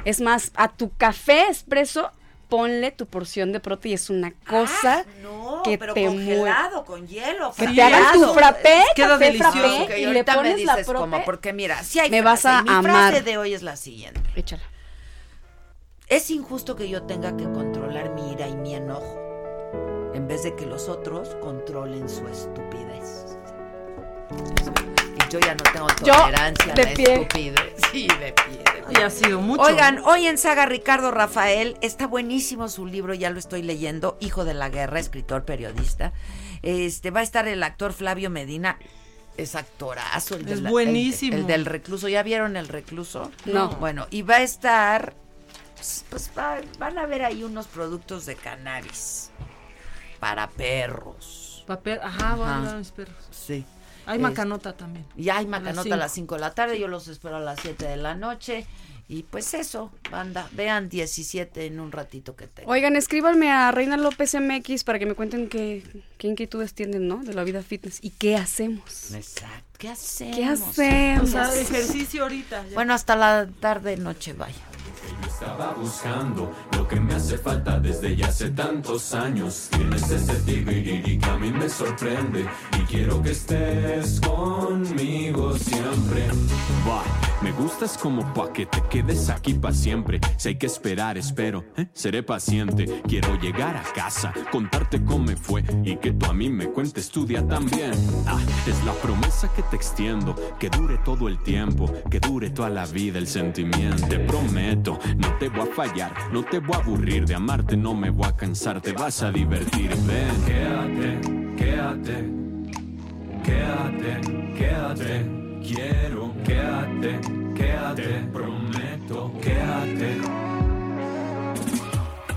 Es más, a tu café expreso ponle tu porción de prote y es una cosa Ah, no, que pero te congelado, con hielo. que Sí, te hagan tu frappé, Queda café delicioso. frappé Ok, y le ahorita me pones la dices prote. cómo, porque mira, si hay Me vas frase, a y mi amar. frase de hoy es la siguiente. Échala. Es injusto que yo tenga que controlar mi ira y mi enojo, en vez de que los otros controlen su estupidez. Y yo ya no tengo Yo, tolerancia a de la pie. estupidez. Ay, de pie, pie. ha sido mucho. Oigan, hoy en Saga Ricardo Rafael está buenísimo su libro, ya lo estoy leyendo, Hijo de la Guerra, escritor, periodista. Este va a estar el actor Flavio Medina. Es actorazo. El Es del- el- buenísimo. El, del recluso. ¿Ya vieron el recluso? No. Bueno, y va a estar. Pues, pues, va- van a ver ahí unos productos de cannabis para perros. Papel, ajá, voy a Ajá. hablar a mis perros. Sí. Hay Es- macanota también. Y hay macanota a las cinco. 5 de la tarde, yo los espero a las 7 de la noche. Y pues eso, banda, vean 17 en un ratito que tengo. Oigan, escríbanme a Reina López MX para que me cuenten qué, qué inquietudes tienen, ¿no? De la vida fitness. ¿Y qué hacemos? Exacto. ¿Qué hacemos? ¿Qué hacemos? O sea, ejercicio ahorita. ya. Bueno, hasta la tarde, noche, vaya. Estaba buscando lo que me hace falta desde ya hace tantos años. Tienes ese tigre que a mí me sorprende y quiero que estés conmigo siempre. Me gustas como pa' que te quedes aquí pa' siempre. Si hay que esperar, espero, ¿eh? seré paciente. Quiero llegar a casa, contarte cómo me fue y que tú a mí me cuentes tu día también. Ah, es la promesa que te extiendo, que dure todo el tiempo, que dure toda la vida el sentimiento. Te prometo, no te voy a fallar, no te voy a aburrir de amarte, no me voy a cansar, te vas a divertir. Ven, quédate, quédate, quédate, quédate. Quiero, quédate, quédate, te prometo, quédate.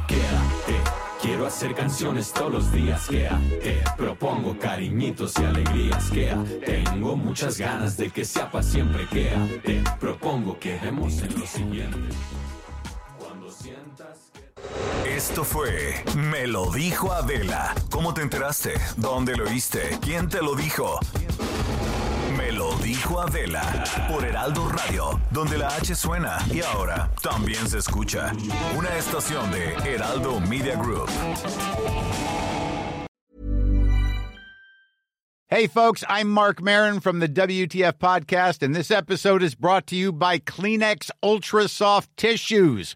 Quédate, quiero hacer canciones todos los días. Quédate, propongo cariñitos y alegrías. Quédate, tengo muchas ganas de que sea para siempre. Quédate, propongo que en lo siguiente. Esto fue Me lo dijo Adela. ¿Cómo te enteraste? ¿Dónde lo oíste? ¿Quién te lo dijo? Me lo dijo Adela por Heraldo Radio, donde la H suena y ahora también se escucha. Una estación de Heraldo Media Group. Hey, folks, I'm Mark Marin from the WTF Podcast, and this episode is brought to you by Kleenex Ultra Soft Tissues,